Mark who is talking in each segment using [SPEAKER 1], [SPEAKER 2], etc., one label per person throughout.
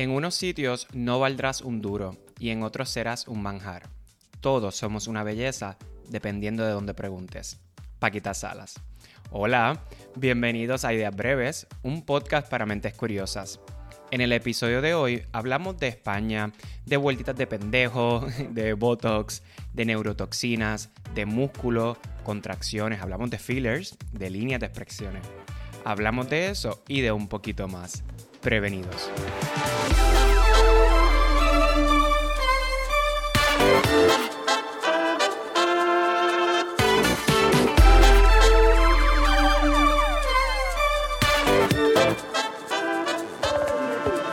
[SPEAKER 1] En unos sitios no valdrás un duro y en otros serás un manjar. Todos somos una belleza dependiendo de donde preguntes. Paquita Salas. Hola, bienvenidos a Ideas Breves, un podcast para mentes curiosas. En el episodio de hoy hablamos de España, de vueltitas de pendejo, de botox, de neurotoxinas, de músculo, contracciones, hablamos de fillers, de líneas de expresiones. Hablamos de eso y de un poquito más. Prevenidos.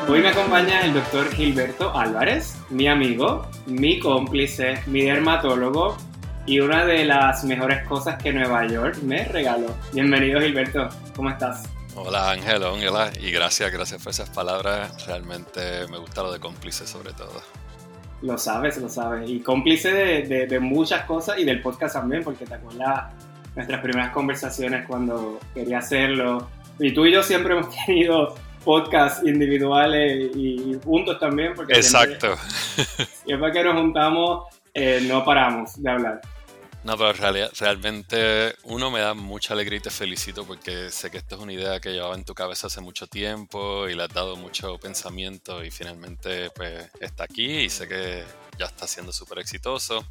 [SPEAKER 1] Hoy me acompaña el doctor Gilberto Álvarez, mi amigo, mi cómplice, mi dermatólogo y una de las mejores cosas que Nueva York me regaló. Bienvenido Gilberto, ¿cómo estás?
[SPEAKER 2] Hola Ángel, Ángela, y gracias, gracias por esas palabras. Realmente me gusta lo de cómplice sobre todo.
[SPEAKER 1] Lo sabes, lo sabes. Y cómplice de, de muchas cosas y del podcast también, porque te acuerdas nuestras primeras conversaciones cuando quería hacerlo. Y tú y yo siempre hemos tenido podcasts individuales y juntos también. Porque
[SPEAKER 2] Exacto.
[SPEAKER 1] Siempre, que nos juntamos eh, no paramos de hablar.
[SPEAKER 2] No, pero realmente uno me da mucha alegría y te felicito porque sé que esta es una idea que llevaba en tu cabeza hace mucho tiempo y le has dado mucho pensamiento y finalmente pues está aquí y sé que ya está siendo súper exitoso.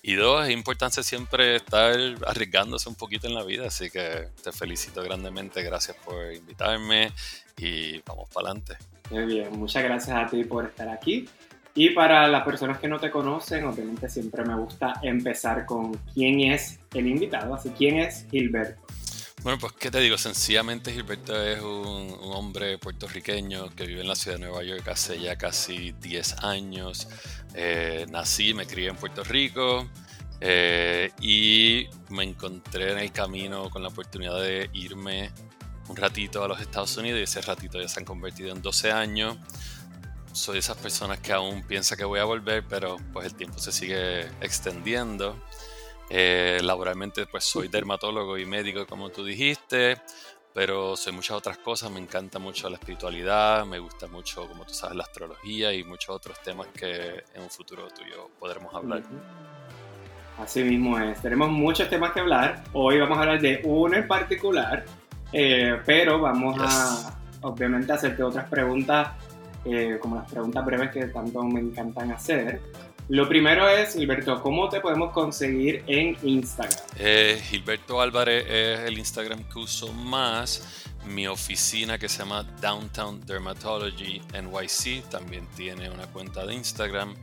[SPEAKER 2] Y dos, es importante siempre estar arriesgándose un poquito en la vida, así que te felicito grandemente, gracias por invitarme y vamos para adelante.
[SPEAKER 1] Muy bien, muchas gracias a ti por estar aquí. Y para las personas que no te conocen, obviamente siempre me gusta empezar con quién es el invitado, así quién es Gilberto.
[SPEAKER 2] Bueno, pues qué te digo, sencillamente Gilberto es un, hombre puertorriqueño que vive en la ciudad de Nueva York hace ya casi 10 años. Eh, nací, me crié en Puerto Rico eh, y me encontré en el camino con la oportunidad de irme un ratito a los Estados Unidos y ese ratito ya se han convertido en 12 años. Soy de esas personas que aún piensa que voy a volver, pero pues el tiempo se sigue extendiendo. Eh, laboralmente pues soy dermatólogo y médico como tú dijiste, pero soy muchas otras cosas, me encanta mucho la espiritualidad, me gusta mucho, como tú sabes, la astrología y muchos otros temas que en un futuro tuyo podremos hablar.
[SPEAKER 1] Así mismo es, tenemos muchos temas que hablar, hoy vamos a hablar de uno en particular, eh, pero vamos a obviamente hacerte otras preguntas, eh, como las preguntas breves que tanto me encantan hacer. Lo primero es, Gilberto, ¿cómo te podemos conseguir en Instagram?
[SPEAKER 2] Eh, Gilberto Álvarez es el Instagram que uso más. Mi oficina que se llama Downtown Dermatology NYC también tiene una cuenta de Instagram,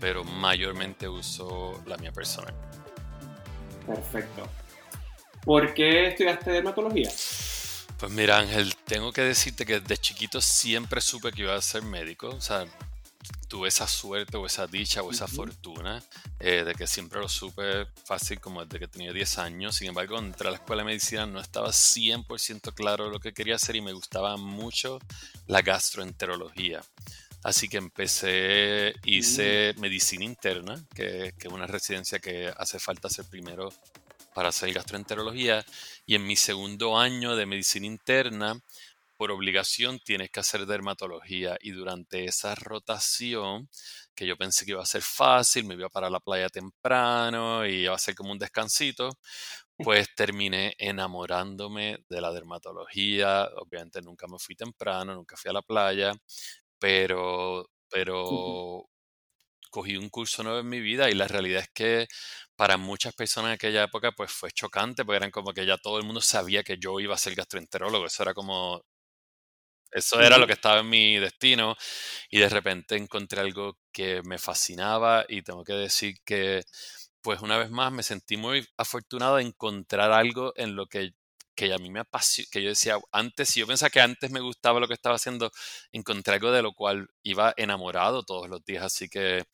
[SPEAKER 2] pero mayormente uso la mía personal.
[SPEAKER 1] Perfecto. ¿Por qué estudiaste dermatología?
[SPEAKER 2] Pues mira Ángel, tengo que decirte que desde chiquito siempre supe que iba a ser médico. O sea, tuve esa suerte o esa dicha o esa fortuna eh, de que siempre lo supe fácil como desde que tenía 10 años. Sin embargo, entré a la escuela de medicina no estaba 100% claro lo que quería hacer y me gustaba mucho la gastroenterología. Así que empecé, hice mm. medicina interna, que, que es una residencia que hace falta hacer primero para hacer gastroenterología. Y en mi segundo año de medicina interna por obligación tienes que hacer dermatología y durante esa rotación, que yo pensé que iba a ser fácil, me iba para la playa temprano y iba a ser como un descansito, pues terminé enamorándome de la dermatología. Obviamente nunca me fui temprano, nunca fui a la playa, pero, pero cogí un curso nuevo en mi vida y la realidad es que para muchas personas en aquella época pues fue chocante porque eran como que ya todo el mundo sabía que yo iba a ser gastroenterólogo, eso era como eso era lo que estaba en mi destino y de repente encontré algo que me fascinaba y tengo que decir que pues una vez más me sentí muy afortunado de encontrar algo en lo que, que a mí me apasiona, que yo decía antes, si yo pensaba que antes me gustaba lo que estaba haciendo, encontré algo de lo cual iba enamorado todos los días, así que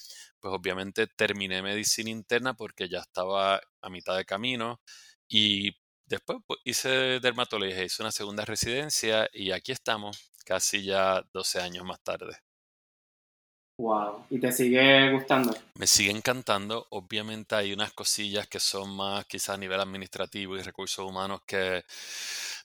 [SPEAKER 2] pues obviamente terminé medicina interna porque ya estaba a mitad de camino y Después pues, hice dermatología, hice una segunda residencia y aquí estamos, casi ya 12 años más tarde.
[SPEAKER 1] Wow, ¿y te sigue gustando?
[SPEAKER 2] Me sigue encantando. Obviamente hay unas cosillas que son más quizás a nivel administrativo y recursos humanos que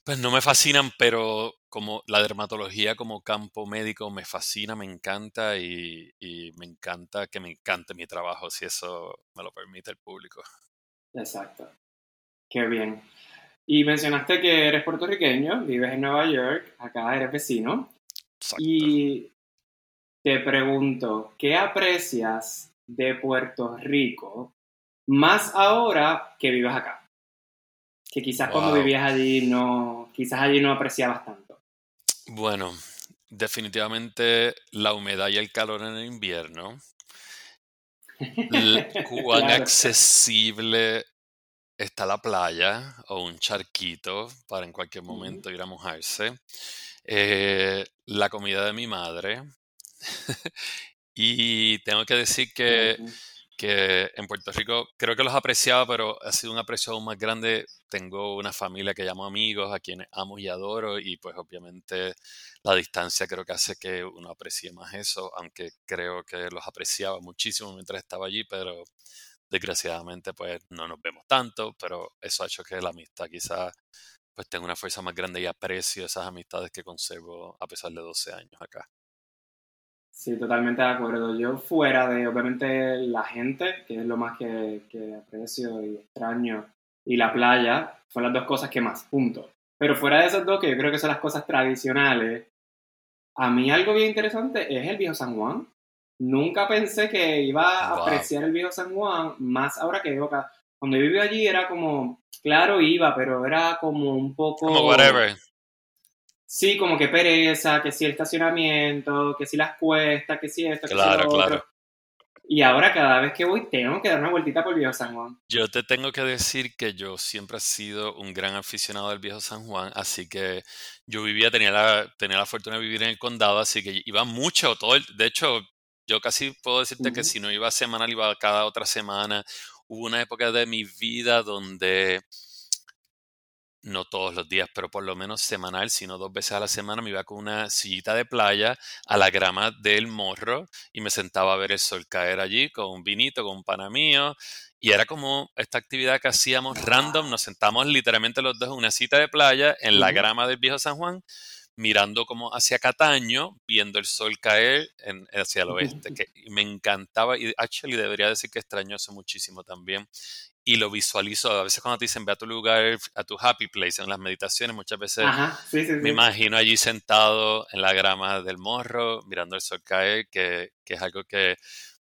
[SPEAKER 2] Pues no me fascinan, pero como la dermatología como campo médico me fascina, me encanta y, y me encanta que me encante mi trabajo, si eso me lo permite el público.
[SPEAKER 1] Exacto. Qué bien. Y mencionaste que eres puertorriqueño, vives en Nueva York, acá eres vecino.
[SPEAKER 2] Exacto.
[SPEAKER 1] Y te pregunto, ¿qué aprecias de Puerto Rico más ahora que vives acá? Que quizás cuando vivías allí no, quizás allí no apreciabas tanto.
[SPEAKER 2] Bueno, definitivamente la humedad y el calor en el invierno. Cuán
[SPEAKER 1] Claro.
[SPEAKER 2] accesible está la playa o un charquito para en cualquier momento ir a mojarse. Eh, la comida de mi madre. Y tengo que decir que, que en Puerto Rico creo que los apreciaba, pero ha sido un aprecio aún más grande. Tengo una familia que llamo amigos, a quienes amo y adoro, y pues obviamente la distancia creo que hace que uno aprecie más eso, aunque creo que los apreciaba muchísimo mientras estaba allí, pero desgraciadamente pues no nos vemos tanto, pero eso ha hecho que la amistad quizás pues tenga una fuerza más grande y aprecio esas amistades que conservo a pesar de 12 años acá.
[SPEAKER 1] Sí, totalmente de acuerdo. Yo fuera de, obviamente, la gente, que es lo más que, que aprecio y extraño, y la playa, son las dos cosas que más, punto. Pero fuera de esas dos, que yo creo que son las cosas tradicionales, a mí algo bien interesante es el viejo San Juan. Nunca pensé que iba a
[SPEAKER 2] Wow.
[SPEAKER 1] apreciar el viejo San Juan, más ahora que vivo acá. Cuando yo vivía allí era como, claro, iba, pero era como un poco...
[SPEAKER 2] Como whatever.
[SPEAKER 1] Sí, como que pereza, que si el estacionamiento, que si las cuestas, que si esto, que
[SPEAKER 2] Claro,
[SPEAKER 1] lo
[SPEAKER 2] claro.
[SPEAKER 1] otro. Y ahora cada vez que voy tengo que dar una vueltita por Viejo San Juan.
[SPEAKER 2] Yo te tengo que decir que yo siempre he sido un gran aficionado del viejo San Juan, así que yo vivía, tenía la, tenía la fortuna de vivir en el condado, así que iba mucho, todo el- de hecho, yo casi puedo decirte que
[SPEAKER 1] Ujú.
[SPEAKER 2] si no iba semanal, iba cada otra semana. Hubo una época de mi vida donde no todos los días, pero por lo menos semanal, sino dos veces a la semana, me iba con una sillita de playa a la grama del morro y me sentaba a ver el sol caer allí con un vinito, con un pana mío. Y era como esta actividad que hacíamos random, nos sentamos literalmente los dos en una cita de playa en la grama del viejo San Juan, mirando como hacia Cataño, viendo el sol caer en- hacia el oeste, que me encantaba y actually debería decir que extraño eso muchísimo también y lo visualizo. A veces cuando te dicen ve a tu lugar, a tu happy place en las meditaciones, muchas veces
[SPEAKER 1] Ajá, sí, sí,
[SPEAKER 2] me
[SPEAKER 1] sí.
[SPEAKER 2] imagino allí sentado en la grama del morro, mirando el sol caer, que, que es algo que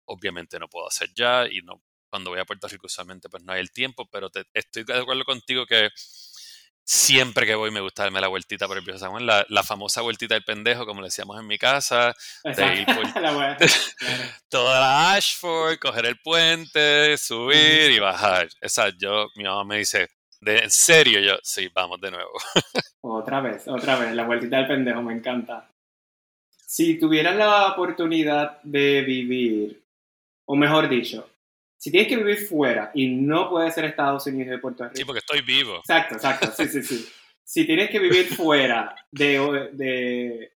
[SPEAKER 2] obviamente no puedo hacer ya y no cuando voy a Puerto Rico usualmente pues no hay el tiempo, pero te- estoy de acuerdo contigo que siempre que voy me gusta darme la vueltita por el viejo San Juan, la, la famosa vueltita del pendejo, como le decíamos en mi casa, de ir por
[SPEAKER 1] Exacto. La buena. Claro.
[SPEAKER 2] toda la Ashford, coger el puente, subir y bajar. Esa, yo, mi mamá me dice, ¿de, ¿en serio? Yo, sí, vamos de nuevo.
[SPEAKER 1] Otra vez, otra vez, la vueltita del pendejo, me encanta. Si tuvieras la oportunidad de vivir, o mejor dicho, si tienes que vivir fuera y no puede ser Estados Unidos y Puerto
[SPEAKER 2] Sí,
[SPEAKER 1] Rico.
[SPEAKER 2] porque estoy vivo.
[SPEAKER 1] Exacto, exacto, sí, sí, sí. Si tienes que vivir fuera de, de,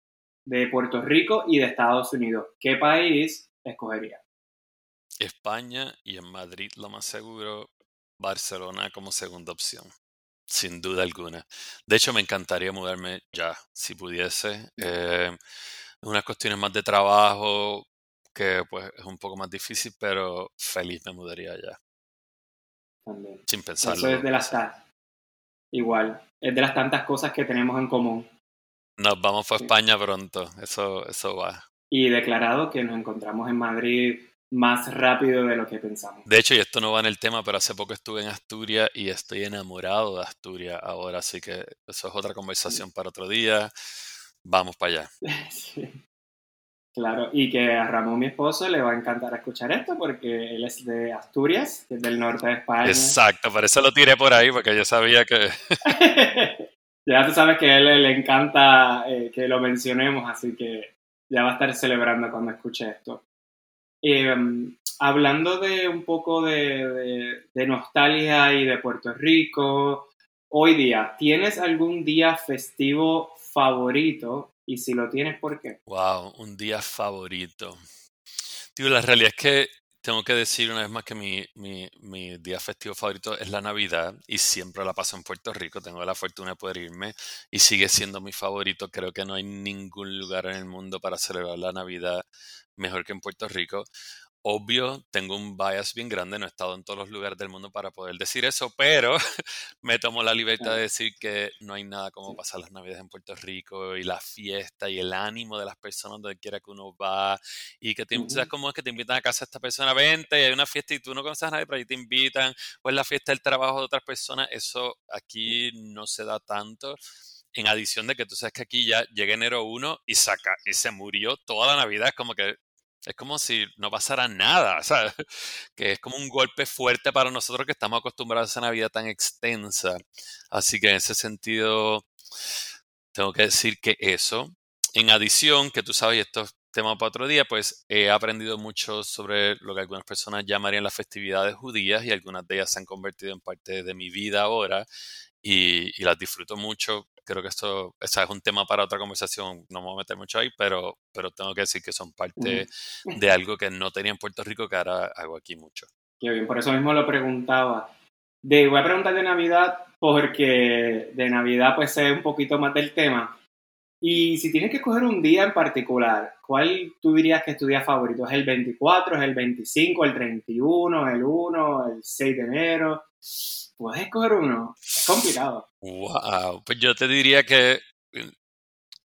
[SPEAKER 1] de Puerto Rico y de Estados Unidos, ¿qué país escogerías?
[SPEAKER 2] España y en Madrid, lo más seguro, Barcelona como segunda opción. Sin duda alguna. De hecho, me encantaría mudarme ya, si pudiese. Eh, unas cuestiones más de trabajo, que pues es un poco más difícil, pero feliz me mudaría ya,
[SPEAKER 1] También.
[SPEAKER 2] sin
[SPEAKER 1] Eso
[SPEAKER 2] pensarlo.
[SPEAKER 1] es de las igual, es de las tantas cosas que tenemos en común.
[SPEAKER 2] Nos vamos para
[SPEAKER 1] Sí.
[SPEAKER 2] España pronto, eso, eso va.
[SPEAKER 1] Y declarado que nos encontramos en Madrid más rápido de lo que pensamos.
[SPEAKER 2] De hecho, y esto no va en el tema, pero hace poco estuve en Asturias y estoy enamorado de Asturias ahora, así que eso es otra conversación para otro día. Vamos para allá.
[SPEAKER 1] Sí. Claro, y que a Ramón, mi esposo, le va a encantar escuchar esto porque él es de Asturias, que es del norte de España.
[SPEAKER 2] Exacto, por eso lo tiré por ahí, porque yo sabía que...
[SPEAKER 1] ya tú sabes que a él le encanta eh, que lo mencionemos, así que ya va a estar celebrando cuando escuche esto. Eh, hablando de un poco de, de- de nostalgia y de Puerto Rico, hoy día, ¿tienes algún día festivo favorito? Y si lo tienes, ¿por qué?
[SPEAKER 2] Wow, un día favorito. Tío, la realidad es que tengo que decir una vez más que mi, mi, mi, día festivo favorito es la Navidad y siempre la paso en Puerto Rico. Tengo la fortuna de poder irme y sigue siendo mi favorito. Creo que no hay ningún lugar en el mundo para celebrar la Navidad mejor que en Puerto Rico. Obvio, tengo un bias bien grande, no he estado en todos los lugares del mundo para poder decir eso, pero me tomo la libertad de decir que no hay nada como pasar las navidades en Puerto Rico y la fiesta y el ánimo de las personas donde quiera que uno va y que te, ¿sabes cómo es que te invitan a casa a esta persona? Vente y hay una fiesta y tú no conoces a nadie, pero ahí te invitan, o es la fiesta del trabajo de otras personas, eso aquí no se da tanto en adición de que tú sabes que aquí ya llega enero 1 y saca y se murió toda la Navidad, es como que es como si no pasara nada, ¿sabes? Que es como un golpe fuerte para nosotros que estamos acostumbrados a esa Navidad tan extensa. Así que en ese sentido, tengo que decir que eso. En adición, que tú sabes, esto es tema para otro día, pues he aprendido mucho sobre lo que algunas personas llamarían las festividades judías y algunas de ellas se han convertido en parte de mi vida ahora y las disfruto mucho creo que esto es un tema para otra conversación, no me voy a meter mucho ahí, pero, pero tengo que decir que son parte de algo que no tenía en Puerto Rico, que ahora hago aquí mucho.
[SPEAKER 1] Qué bien, por eso mismo lo preguntaba. De, voy a preguntar de Navidad porque de Navidad pues sé un poquito más del tema. Y si tienes que escoger un día en particular, ¿cuál tú dirías que es tu día favorito? ¿Es el 24, es el 25, el 31, el 1, el 6 de enero? Puedes escoger uno. Es complicado.
[SPEAKER 2] Wow, pues yo te diría que eh,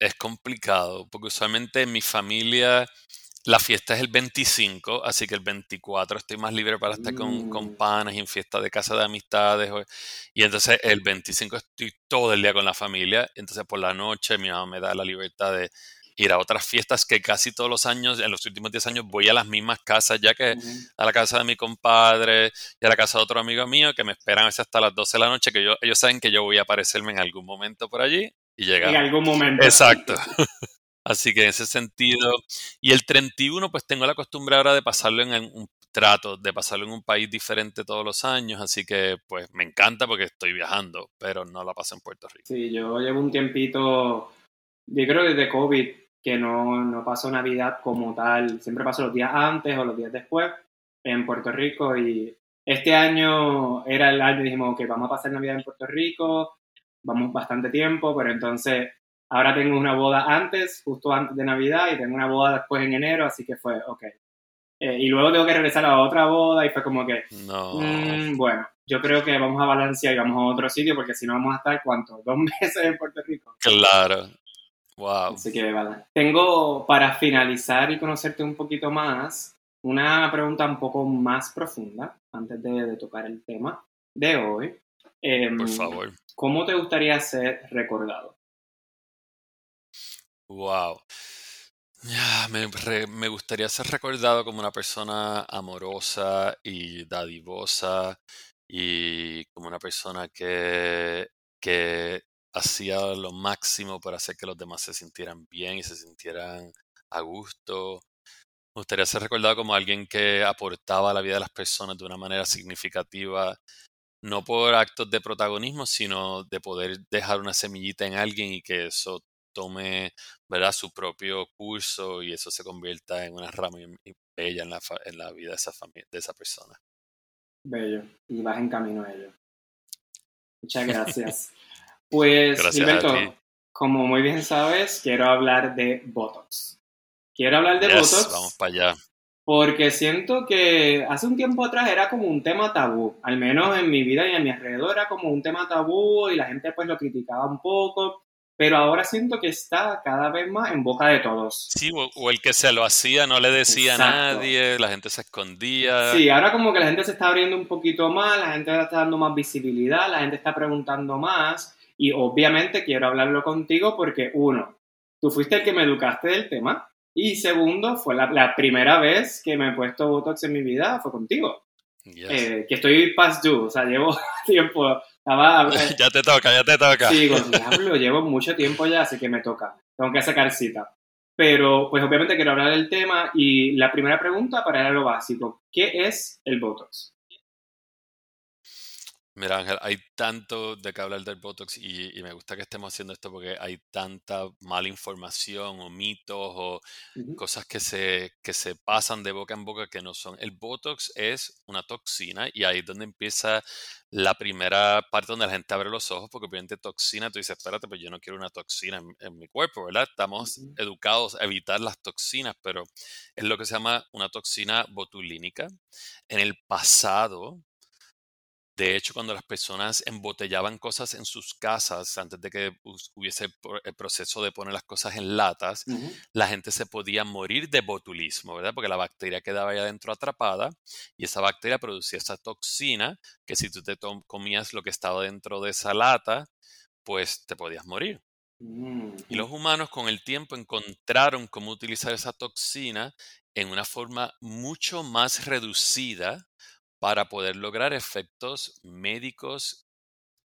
[SPEAKER 2] es complicado, porque usualmente en mi familia la fiesta es el 25, así que el 24 estoy más libre para estar con, con mm. panas y en fiesta de casa de amistades. Y entonces el 25 estoy todo el día con la familia. Entonces por la noche mi mamá me da la libertad de ir a otras fiestas que casi todos los años, en los últimos 10 años, voy a las mismas casas, ya que a la casa de mi compadre y a la casa de otro amigo mío que me esperan hasta las 12 de la noche, que yo, ellos saben que yo voy a aparecerme en algún momento por allí y llegar.
[SPEAKER 1] En algún momento.
[SPEAKER 2] Exacto. Así que en ese sentido, y el 31 pues tengo la costumbre ahora de pasarlo en un trato, de pasarlo en un país diferente todos los años, así que pues me encanta porque estoy viajando, pero no la paso en Puerto Rico.
[SPEAKER 1] Sí, yo llevo un tiempito, yo creo desde COVID, que no, no paso Navidad como tal, siempre paso los días antes o los días después en Puerto Rico y este año era el año, dijimos que vamos a pasar Navidad en Puerto Rico, vamos bastante tiempo, pero entonces ahora tengo una boda antes, justo antes de Navidad, y tengo una boda después en enero, así que fue, ok. Eh, y luego tengo que regresar a otra boda y fue como que,
[SPEAKER 2] no.
[SPEAKER 1] Mm, bueno, yo creo que vamos a balancear y vamos a otro sitio porque si no vamos a estar, ¿cuánto? ¿Dos meses en Puerto Rico?
[SPEAKER 2] Claro, Wow.
[SPEAKER 1] Así que vale. Tengo para finalizar y conocerte un poquito más una pregunta un poco más profunda antes de, tocar el tema de hoy.
[SPEAKER 2] Em, Por favor.
[SPEAKER 1] ¿Cómo te gustaría ser recordado?
[SPEAKER 2] Wow. Me, me, gustaría ser recordado como una persona amorosa y dadivosa y como una persona que, que hacía lo máximo para hacer que los demás se sintieran bien y se sintieran a gusto. Me gustaría ser recordado como alguien que aportaba a la vida de las personas de una manera significativa, no por actos de protagonismo, sino de poder dejar una semillita en alguien y que eso tome ¿verdad? su propio curso y eso se convierta en una rama bella en la, en la vida de esa, familia, de esa persona.
[SPEAKER 1] Bello, y vas en camino a ello. Muchas gracias. Pues, Gilberto, como muy bien sabes, quiero hablar de Botox. Quiero hablar de Botox.
[SPEAKER 2] Vamos para allá.
[SPEAKER 1] Porque siento que hace un tiempo atrás era como un tema tabú, al menos en mi vida y en mi alrededor era como un tema tabú y la gente pues lo criticaba un poco, pero ahora siento que está cada vez más en boca de todos.
[SPEAKER 2] Sí, o, el que se lo hacía no le decía a nadie, la gente se escondía.
[SPEAKER 1] Sí, ahora como que la gente se está abriendo un poquito más, la gente está dando más visibilidad, la gente está preguntando más y obviamente quiero hablarlo contigo porque, uno, tú fuiste el que me educaste del tema. Y segundo, fue la, primera vez que me he puesto Botox en mi vida, fue contigo. Eh, que estoy past due, o sea, llevo tiempo.
[SPEAKER 2] ya te toca, ya te toca.
[SPEAKER 1] Sí, con diablo, llevo mucho tiempo ya, así que me toca. Tengo que sacar cita. Pero, pues obviamente quiero hablar del tema y la primera pregunta para lo básico, ¿qué es el Botox?
[SPEAKER 2] Mira, Ángel, hay tanto de qué hablar del Botox y, y me gusta que estemos haciendo esto porque hay tanta mala información o mitos o cosas que se, que se pasan de boca en boca que no son. El Botox es una toxina y ahí es donde empieza la primera parte donde la gente abre los ojos porque obviamente toxina, tú dices, espérate, pues yo no quiero una toxina en, en mi cuerpo, ¿verdad? Estamos educados a evitar las toxinas, pero es lo que se llama una toxina botulínica. En el pasado, de hecho, cuando las personas embotellaban cosas en sus casas, antes de que hubiese el proceso de poner las cosas en latas, la gente se podía morir de botulismo, ¿verdad? Porque la bacteria quedaba ahí adentro atrapada y esa bacteria producía esa toxina que si tú te comías lo que estaba dentro de esa lata, pues te podías morir. Y
[SPEAKER 1] ujú,
[SPEAKER 2] los humanos con el tiempo encontraron cómo utilizar esa toxina en una forma mucho más reducida para poder lograr efectos médicos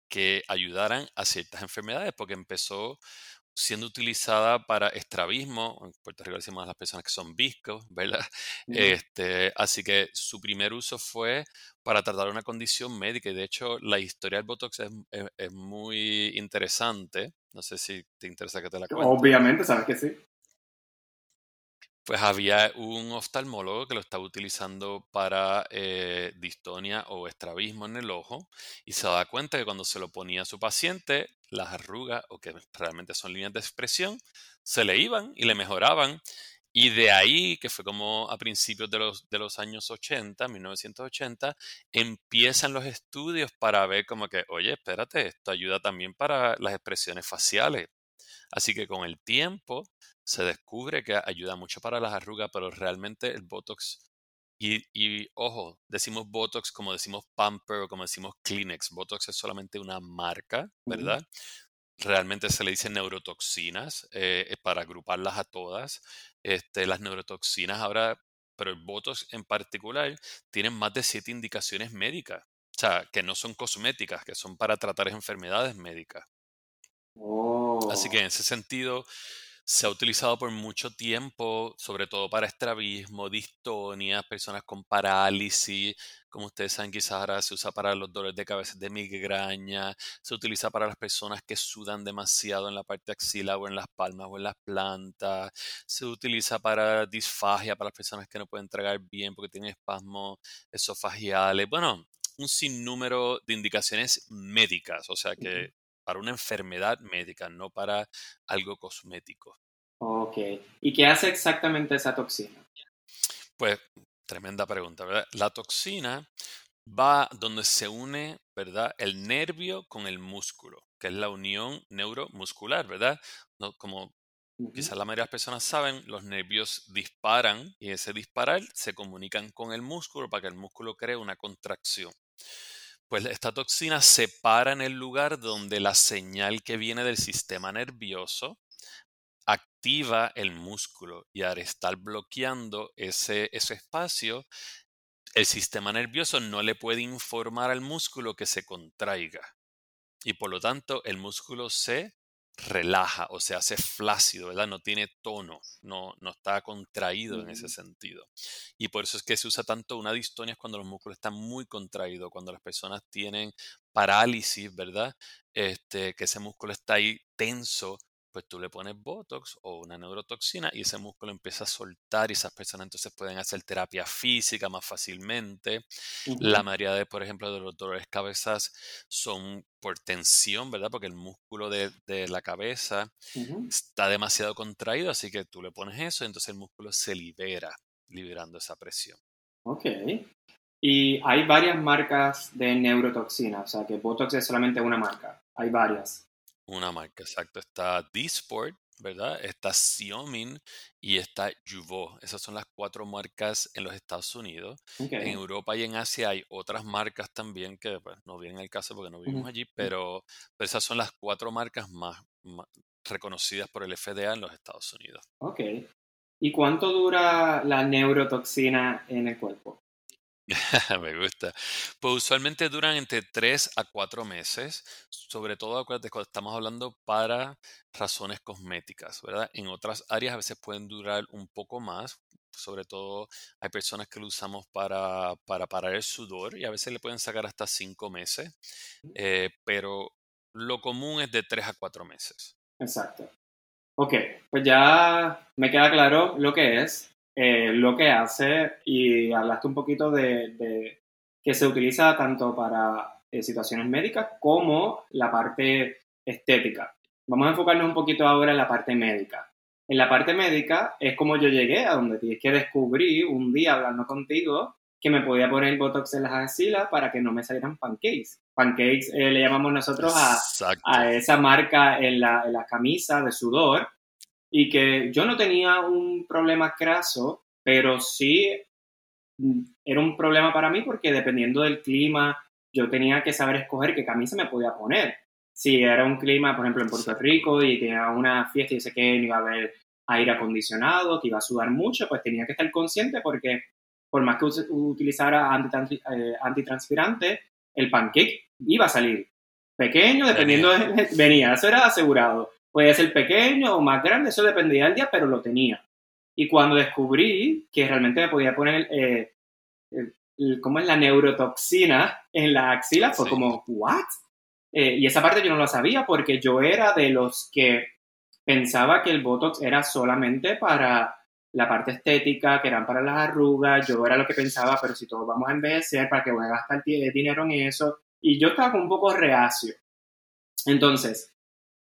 [SPEAKER 2] que ayudaran a ciertas enfermedades, porque empezó siendo utilizada para estrabismo, en Puerto Rico decimos a las personas que son viscos, ¿verdad? Este, así que su primer uso fue para tratar una condición médica y de hecho la historia del Botox es, es- es muy interesante, no sé si te interesa que te la cuente.
[SPEAKER 1] Obviamente, sabes que sí.
[SPEAKER 2] Pues había un oftalmólogo que lo estaba utilizando para eh, distonia o estrabismo en el ojo y se daba cuenta que cuando se lo ponía a su paciente, las arrugas, o que realmente son líneas de expresión, se le iban y le mejoraban. Y de ahí, que fue como a principios de los, de los años 80, 1980, empiezan los estudios para ver como que, oye, espérate, esto ayuda también para las expresiones faciales. Así que con el tiempo se descubre que ayuda mucho para las arrugas, pero realmente el Botox, y, y ojo, decimos Botox como decimos Pamper o como decimos Kleenex. Botox es solamente una marca, ¿verdad? Realmente se le dice neurotoxinas eh, eh, para agruparlas a todas. Este, las neurotoxinas ahora, pero el Botox en particular, tienen más de siete indicaciones médicas. O sea, que no son cosméticas, que son para tratar enfermedades médicas. Así que
[SPEAKER 1] Oh.
[SPEAKER 2] en ese sentido se ha utilizado por mucho tiempo, sobre todo para estrabismo, distonia, personas con parálisis. Como ustedes saben, quizás ahora se usa para los dolores de cabeza de migraña, se utiliza para las personas que sudan demasiado en la parte axilar o en las palmas o en las plantas, se utiliza para disfagia, para las personas que no pueden tragar bien porque tienen espasmos esofagiales. Bueno, un sinnúmero de indicaciones médicas, o sea que para una enfermedad médica, no para algo cosmético.
[SPEAKER 1] Ok. ¿Y qué hace exactamente esa toxina?
[SPEAKER 2] Pues, tremenda pregunta, ¿verdad? La toxina va donde se une, ¿verdad? El nervio con el músculo, que es la unión neuromuscular, ¿verdad? No, como quizás la mayoría de las personas saben, los nervios disparan y ese disparar se comunican con el músculo para que el músculo cree una contracción. Pues esta toxina se para en el lugar donde la señal que viene del sistema nervioso activa el músculo y al estar bloqueando ese, ese espacio, el sistema nervioso no le puede informar al músculo que se contraiga. Y por lo tanto el músculo se relaja o se hace flácido, ¿verdad? No tiene tono, no, no está contraído en ese sentido. Y por eso es que se usa tanto una distonia es cuando los músculos están muy contraídos, cuando las personas tienen parálisis, ¿verdad? Este, que ese músculo está ahí tenso, pues tú le pones Botox o una neurotoxina y ese músculo empieza a soltar y esas personas entonces pueden hacer terapia física más fácilmente la mayoría de, por ejemplo, de los dolores de cabezas son por tensión, ¿verdad? Porque el músculo de, de la cabeza está demasiado contraído, así que tú le pones eso, y entonces el músculo se libera, liberando esa presión.
[SPEAKER 1] Ok. Y hay varias marcas de neurotoxina, o sea que Botox es solamente una marca. Hay varias.
[SPEAKER 2] Una marca, exacto. Está D-Sport, ¿verdad? Está Xiaomi y está Jeuveau. Esas son las cuatro marcas en los Estados Unidos. En Europa y en Asia hay otras marcas también que pues, no vienen al caso porque no vivimos allí, pero, pero esas son las cuatro marcas más, más reconocidas por el FDA en los Estados Unidos.
[SPEAKER 1] Ok. ¿Y cuánto dura la neurotoxina en el cuerpo?
[SPEAKER 2] Me gusta. Pues usualmente duran entre 3 a 4 meses, sobre todo acuérdate, cuando estamos hablando para razones cosméticas, ¿verdad? En otras áreas a veces pueden durar un poco más, sobre todo hay personas que lo usamos para, para parar el sudor y a veces le pueden sacar hasta cinco meses, eh, pero lo común es de tres a cuatro meses.
[SPEAKER 1] Exacto. Ok, pues ya me queda claro lo que es, eh, lo que hace y hablaste un poquito de, que se utiliza tanto para eh, situaciones médicas como la parte estética. Vamos a enfocarnos un poquito ahora en la parte médica. En la parte médica es como yo llegué a donde tienes que descubrir un día hablando contigo que me podía poner Botox en las axilas para que no me salieran pancakes. Pancakes eh, le llamamos nosotros a, a esa marca en la, en la, camisa de sudor y que yo no tenía un problema craso, pero sí mm, era un problema para mí porque dependiendo del clima yo tenía que saber escoger qué camisa me podía poner. Si era un clima, por ejemplo, en Puerto Rico y tenía una fiesta y sé que no iba a haber aire acondicionado, que iba a sudar mucho, pues tenía que estar consciente porque por más que utilizara eh, antitranspirante, el pancake iba a salir pequeño, dependiendo de... Venía, eso era asegurado. Podía ser pequeño o más grande, eso dependía del día, pero lo tenía. Y cuando descubrí que realmente me podía poner, eh, ¿cómo es la neurotoxina en la axila? Fue como, ¿what? Eh, y esa parte yo no lo sabía porque yo era de los que pensaba que el Botox era solamente para la parte estética, que eran para las arrugas, yo era lo que pensaba, pero si todos vamos a envejecer, ¿para que voy a gastar dinero en eso? Y yo estaba un poco reacio. Entonces,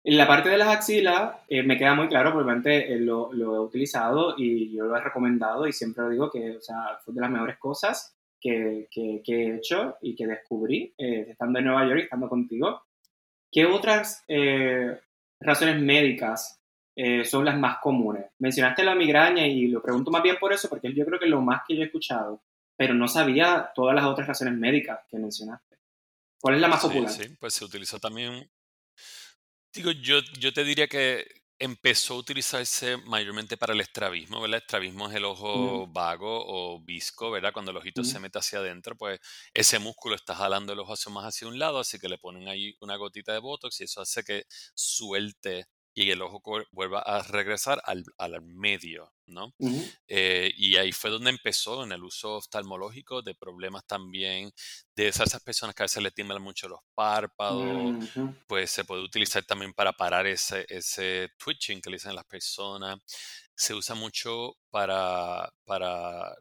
[SPEAKER 1] en la parte de las axilas eh, me queda muy claro, probablemente eh, lo, lo, he utilizado y yo lo he recomendado y siempre lo digo que o sea, fue de las mejores cosas que, que, he hecho y que descubrí eh, estando en Nueva York y estando contigo. ¿Qué otras razones médicas eh, son las más comunes. Mencionaste la migraña y lo pregunto más bien por eso, porque yo creo que es lo más que yo he escuchado, pero no sabía todas las otras razones médicas que mencionaste. ¿Cuál es la más popular?
[SPEAKER 2] Sí, pues se utiliza también. Digo, yo, yo te diría que empezó a utilizarse mayormente para el estrabismo, ¿verdad? El estrabismo es el ojo vago o visco, ¿verdad? Cuando el ojito se mete hacia adentro, pues ese músculo está jalando el ojo hacia más hacia un lado, así que le ponen ahí una gotita de botox y eso hace que suelte y el ojo vuelva a regresar al, al medio, ¿no? Eh, y ahí fue donde empezó en el uso oftalmológico de problemas también de esas, personas que a veces le tiemblan mucho los párpados, pues se puede utilizar también para parar ese, ese twitching que le dicen las personas. Se usa mucho para, para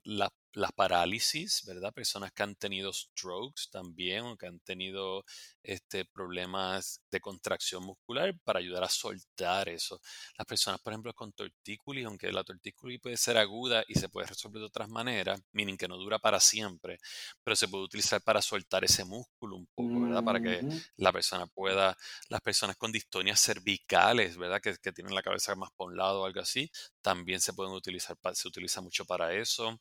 [SPEAKER 2] la las parálisis, ¿verdad? Personas que han tenido strokes también o que han tenido este, problemas de contracción muscular para ayudar a soltar eso. Las personas, por ejemplo, con tortícolis, aunque la tortícolis puede ser aguda y se puede resolver de otras maneras, meaning que no dura para siempre, pero se puede utilizar para soltar ese músculo un poco, ¿verdad? Para que la persona pueda, las personas con distonias cervicales, ¿verdad? Que, que tienen la cabeza más por un lado o algo así, también se pueden utilizar, se utiliza mucho para eso.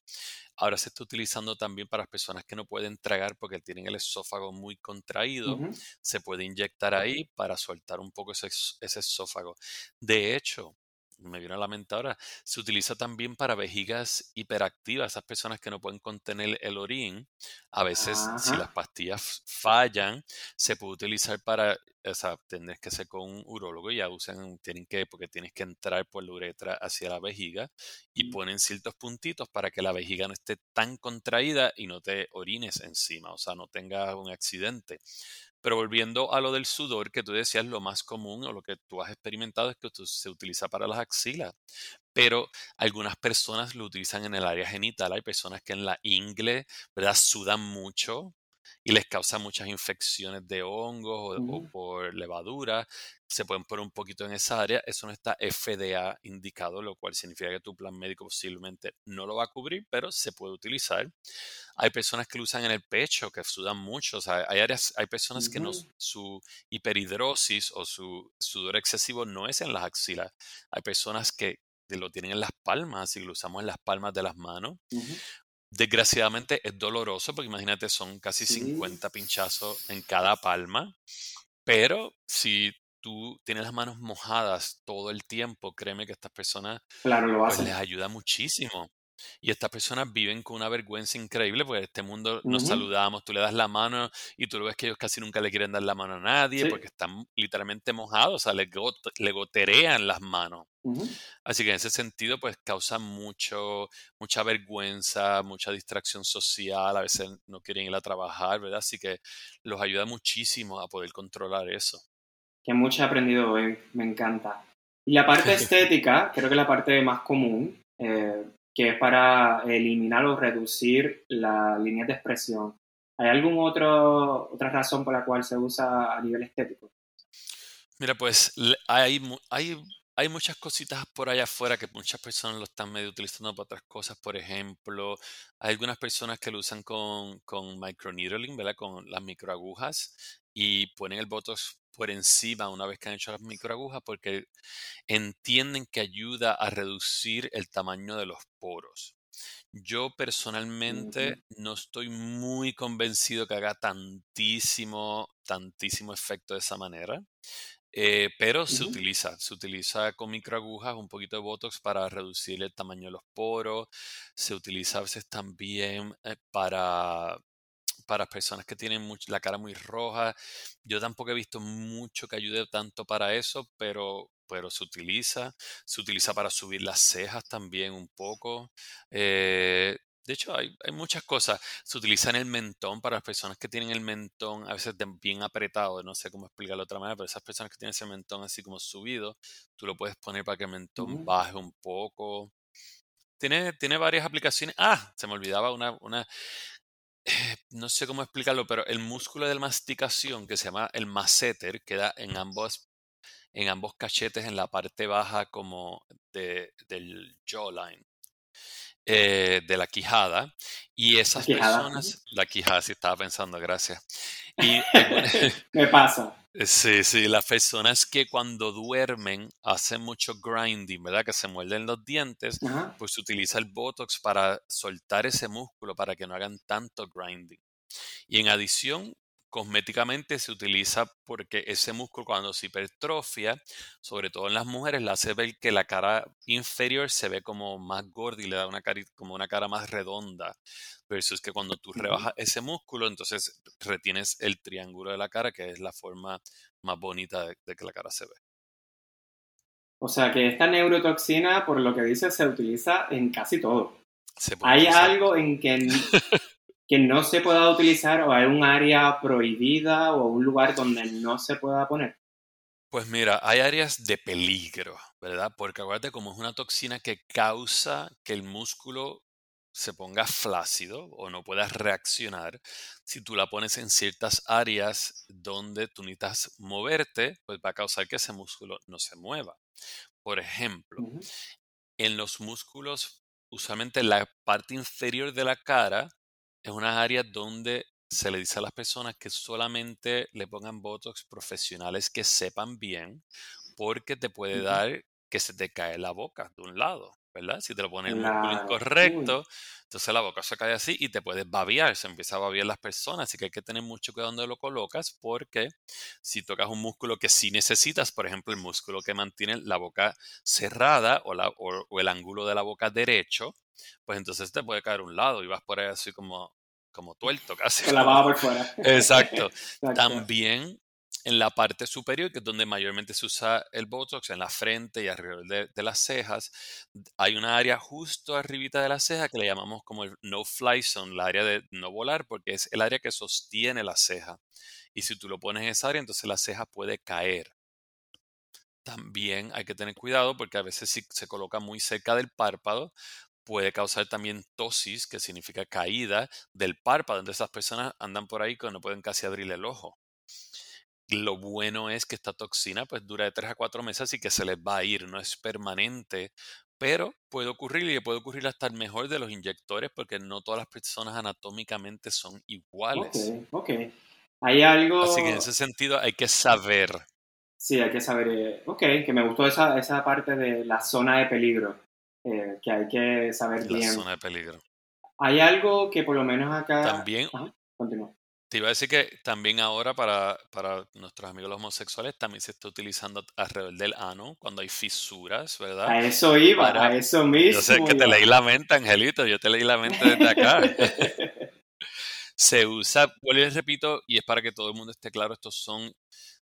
[SPEAKER 2] Ahora se está utilizando también para las personas que no pueden tragar porque tienen el esófago muy contraído. Se puede inyectar ahí para soltar un poco ese, ese esófago. De hecho, me viene a la mente ahora, se utiliza también para vejigas hiperactivas, esas personas que no pueden contener el orín. A veces, si las pastillas fallan, se puede utilizar para, o sea, tienes que ser con un urólogo y ya usan, tienen que, porque tienes que entrar por la uretra hacia la vejiga y mm. ponen ciertos puntitos para que la vejiga no esté tan contraída y no te orines encima, o sea, no tengas un accidente. Pero volviendo a lo del sudor, que tú decías, lo más común o lo que tú has experimentado es que se utiliza para las axilas. Pero algunas personas lo utilizan en el área genital. Hay personas que en la ingle, ¿verdad? Sudan mucho y les causa muchas infecciones de hongos o, por levadura. Se pueden poner un poquito en esa área. Eso no está FDA indicado, lo cual significa que tu plan médico posiblemente no lo va a cubrir, pero se puede utilizar. Hay personas que lo usan en el pecho, que sudan mucho. O sea, hay, áreas, hay personas que no, su hiperhidrosis o su sudor excesivo no es en las axilas. Hay personas que lo tienen en las palmas y lo usamos en las palmas de las manos. Desgraciadamente es doloroso porque imagínate, son casi 50 pinchazos en cada palma, pero si tú tienes las manos mojadas todo el tiempo, créeme que estas personas
[SPEAKER 1] claro, lo
[SPEAKER 2] pues, les ayuda muchísimo. Y estas personas viven con una vergüenza increíble porque en este mundo nos saludamos, tú le das la mano y tú lo ves que ellos casi nunca le quieren dar la mano a nadie porque están literalmente mojados, o sea, le, le goterean las manos. Así que en ese sentido, pues causa mucho, mucha vergüenza, mucha distracción social, a veces no quieren ir a trabajar, ¿verdad? Así que los ayuda muchísimo a poder controlar eso.
[SPEAKER 1] Que mucho he aprendido hoy, me encanta. Y la parte estética, creo que es la parte más común, eh, que es para eliminar o reducir las líneas de expresión. ¿Hay alguna otra razón por la cual se usa a nivel estético?
[SPEAKER 2] Mira, pues hay, hay, hay muchas cositas por allá afuera que muchas personas lo están medio utilizando para otras cosas. Por ejemplo, hay algunas personas que lo usan con, con microneedling, ¿verdad? Con las microagujas y ponen el botox por encima una vez que han hecho las microagujas porque entienden que ayuda a reducir el tamaño de los poros. Yo personalmente no estoy muy convencido que haga tantísimo, tantísimo efecto de esa manera. Eh, pero se utiliza, se utiliza con microagujas, un poquito de Botox para reducir el tamaño de los poros. Se utiliza a veces también eh, para para personas que tienen la cara muy roja. Yo tampoco he visto mucho que ayude tanto para eso, pero, pero se utiliza. Se utiliza para subir las cejas también un poco. Eh, de hecho, hay, muchas cosas. Se utiliza en el mentón para las personas que tienen el mentón a veces bien apretado. No sé cómo explicarlo de otra manera, pero esas personas que tienen ese mentón así como subido, tú lo puedes poner para que el mentón baje un poco. Tiene, tiene varias aplicaciones. Ah, se me olvidaba una, una no sé cómo explicarlo, pero el músculo de masticación que se llama el masseter queda en ambos, en ambos cachetes en la parte baja como de, del jawline. Eh, de la quijada y esas personas, la quijada, sí estaba pensando, gracias. Y
[SPEAKER 1] me pasa.
[SPEAKER 2] Sí, sí, las personas que cuando duermen hacen mucho grinding, ¿verdad? Que se muerden los dientes, pues se utiliza el Botox para soltar ese músculo para que no hagan tanto grinding. Y en adición, cosméticamente se utiliza porque ese músculo cuando se hipertrofia, sobre todo en las mujeres, le hace ver que la cara inferior se ve como más gorda y le da una cara, como una cara más redonda, versus que cuando tú rebajas ese músculo, entonces retienes el triángulo de la cara, que es la forma más bonita de, que la cara se ve.
[SPEAKER 1] O sea que esta neurotoxina, por lo que dice, se utiliza en casi todo. Hay algo en que que no se pueda utilizar o hay un área prohibida o un lugar donde no se pueda poner?
[SPEAKER 2] Pues mira, hay áreas de peligro, ¿verdad? Porque acuérdate, como es una toxina que causa que el músculo se ponga flácido o no pueda reaccionar, si tú la pones en ciertas áreas donde tú necesitas moverte, pues va a causar que ese músculo no se mueva. Por ejemplo, en los músculos, usualmente la parte inferior de la cara, es una área donde se le dice a las personas que solamente le pongan Botox profesionales que sepan bien, porque te puede dar que se te cae la boca de un lado, ¿verdad? Si te lo pones el incorrecto, entonces la boca se cae así y te puedes babiar, se empieza a babiar las personas, así que hay que tener mucho cuidado donde lo colocas, porque si tocas un músculo que sí necesitas, por ejemplo, el músculo que mantiene la boca cerrada o, la, o el ángulo de la boca derecho, pues entonces te puede caer un lado y vas por ahí así como, como tuerto casi.
[SPEAKER 1] por fuera.
[SPEAKER 2] Exacto. También en la parte superior, que es donde mayormente se usa el Botox, en la frente y alrededor de, las cejas, hay una área justo arribita de la ceja que le llamamos como el no-fly zone, la área de no volar, porque es el área que sostiene la ceja. Y si tú lo pones en esa área, entonces la ceja puede caer. También hay que tener cuidado porque a veces si se coloca muy cerca del párpado, puede causar también tosis, que significa caída del párpado. Entonces esas personas andan por ahí que no pueden casi abrir el ojo. Lo bueno es que esta toxina pues dura de 3 a 4 meses y que se les va a ir, no es permanente, pero puede ocurrir y puede ocurrir hasta el mejor de los inyectores porque no todas las personas anatómicamente son iguales.
[SPEAKER 1] Ok, ok. Hay algo...
[SPEAKER 2] Así que en ese sentido hay que saber.
[SPEAKER 1] Sí, hay que saber. Eh, ok, que me gustó esa, esa parte de la zona de peligro. Eh, que hay que saber bien.
[SPEAKER 2] La zona de peligro.
[SPEAKER 1] Hay algo que por lo menos acá...
[SPEAKER 2] También... Te iba a decir que también ahora para, para nuestros amigos los homosexuales también se está utilizando alrededor del ano cuando hay fisuras, ¿verdad?
[SPEAKER 3] A eso iba,
[SPEAKER 2] Para-
[SPEAKER 3] a eso mismo.
[SPEAKER 2] Yo sé que te leí la mente, Angelito, yo te leí la mente desde acá. se usa, vuelvo y repito, y es para que todo el mundo esté claro, estos son,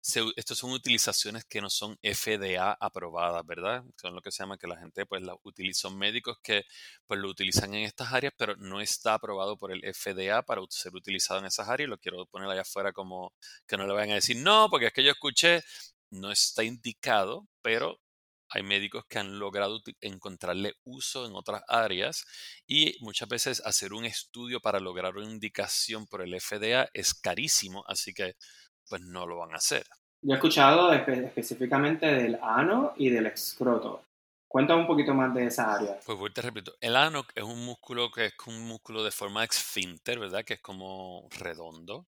[SPEAKER 2] se estos son utilizaciones que no son FDA aprobadas, ¿verdad? Son lo que se llama que la gente pues la utiliza, son médicos que pues lo utilizan en estas áreas, pero no está aprobado por el FDA para ser utilizado en esas áreas, lo quiero poner allá afuera como que no le vayan a decir, no, porque es que yo escuché, no está indicado, pero hay médicos que han logrado encontrarle uso en otras áreas y muchas veces hacer un estudio para lograr una indicación por el FDA es carísimo, así que pues no lo van a hacer.
[SPEAKER 3] Yo he escuchado espe- específicamente del ano y del escroto. Cuéntame un poquito más de esa área.
[SPEAKER 2] Pues vuelvo y te repito, el ano es un músculo que es un músculo de forma esfínter, ¿verdad? Que es como redondo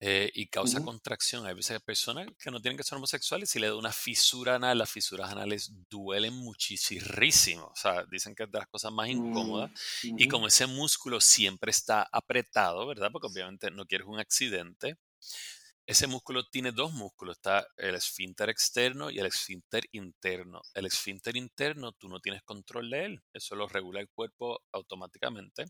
[SPEAKER 2] eh, y causa
[SPEAKER 3] Ujú.
[SPEAKER 2] contracción. Hay veces personas que no tienen que ser homosexuales, si le da una fisura anal, las fisuras anales duelen muchísimo. O sea, dicen que es de las cosas más incómodas. Y
[SPEAKER 3] Ujú.
[SPEAKER 2] como ese músculo siempre está apretado, ¿verdad? Porque obviamente no quieres un accidente. Ese músculo tiene dos músculos, está el esfínter externo y el esfínter interno. El esfínter interno tú no tienes control de él, eso lo regula el cuerpo automáticamente,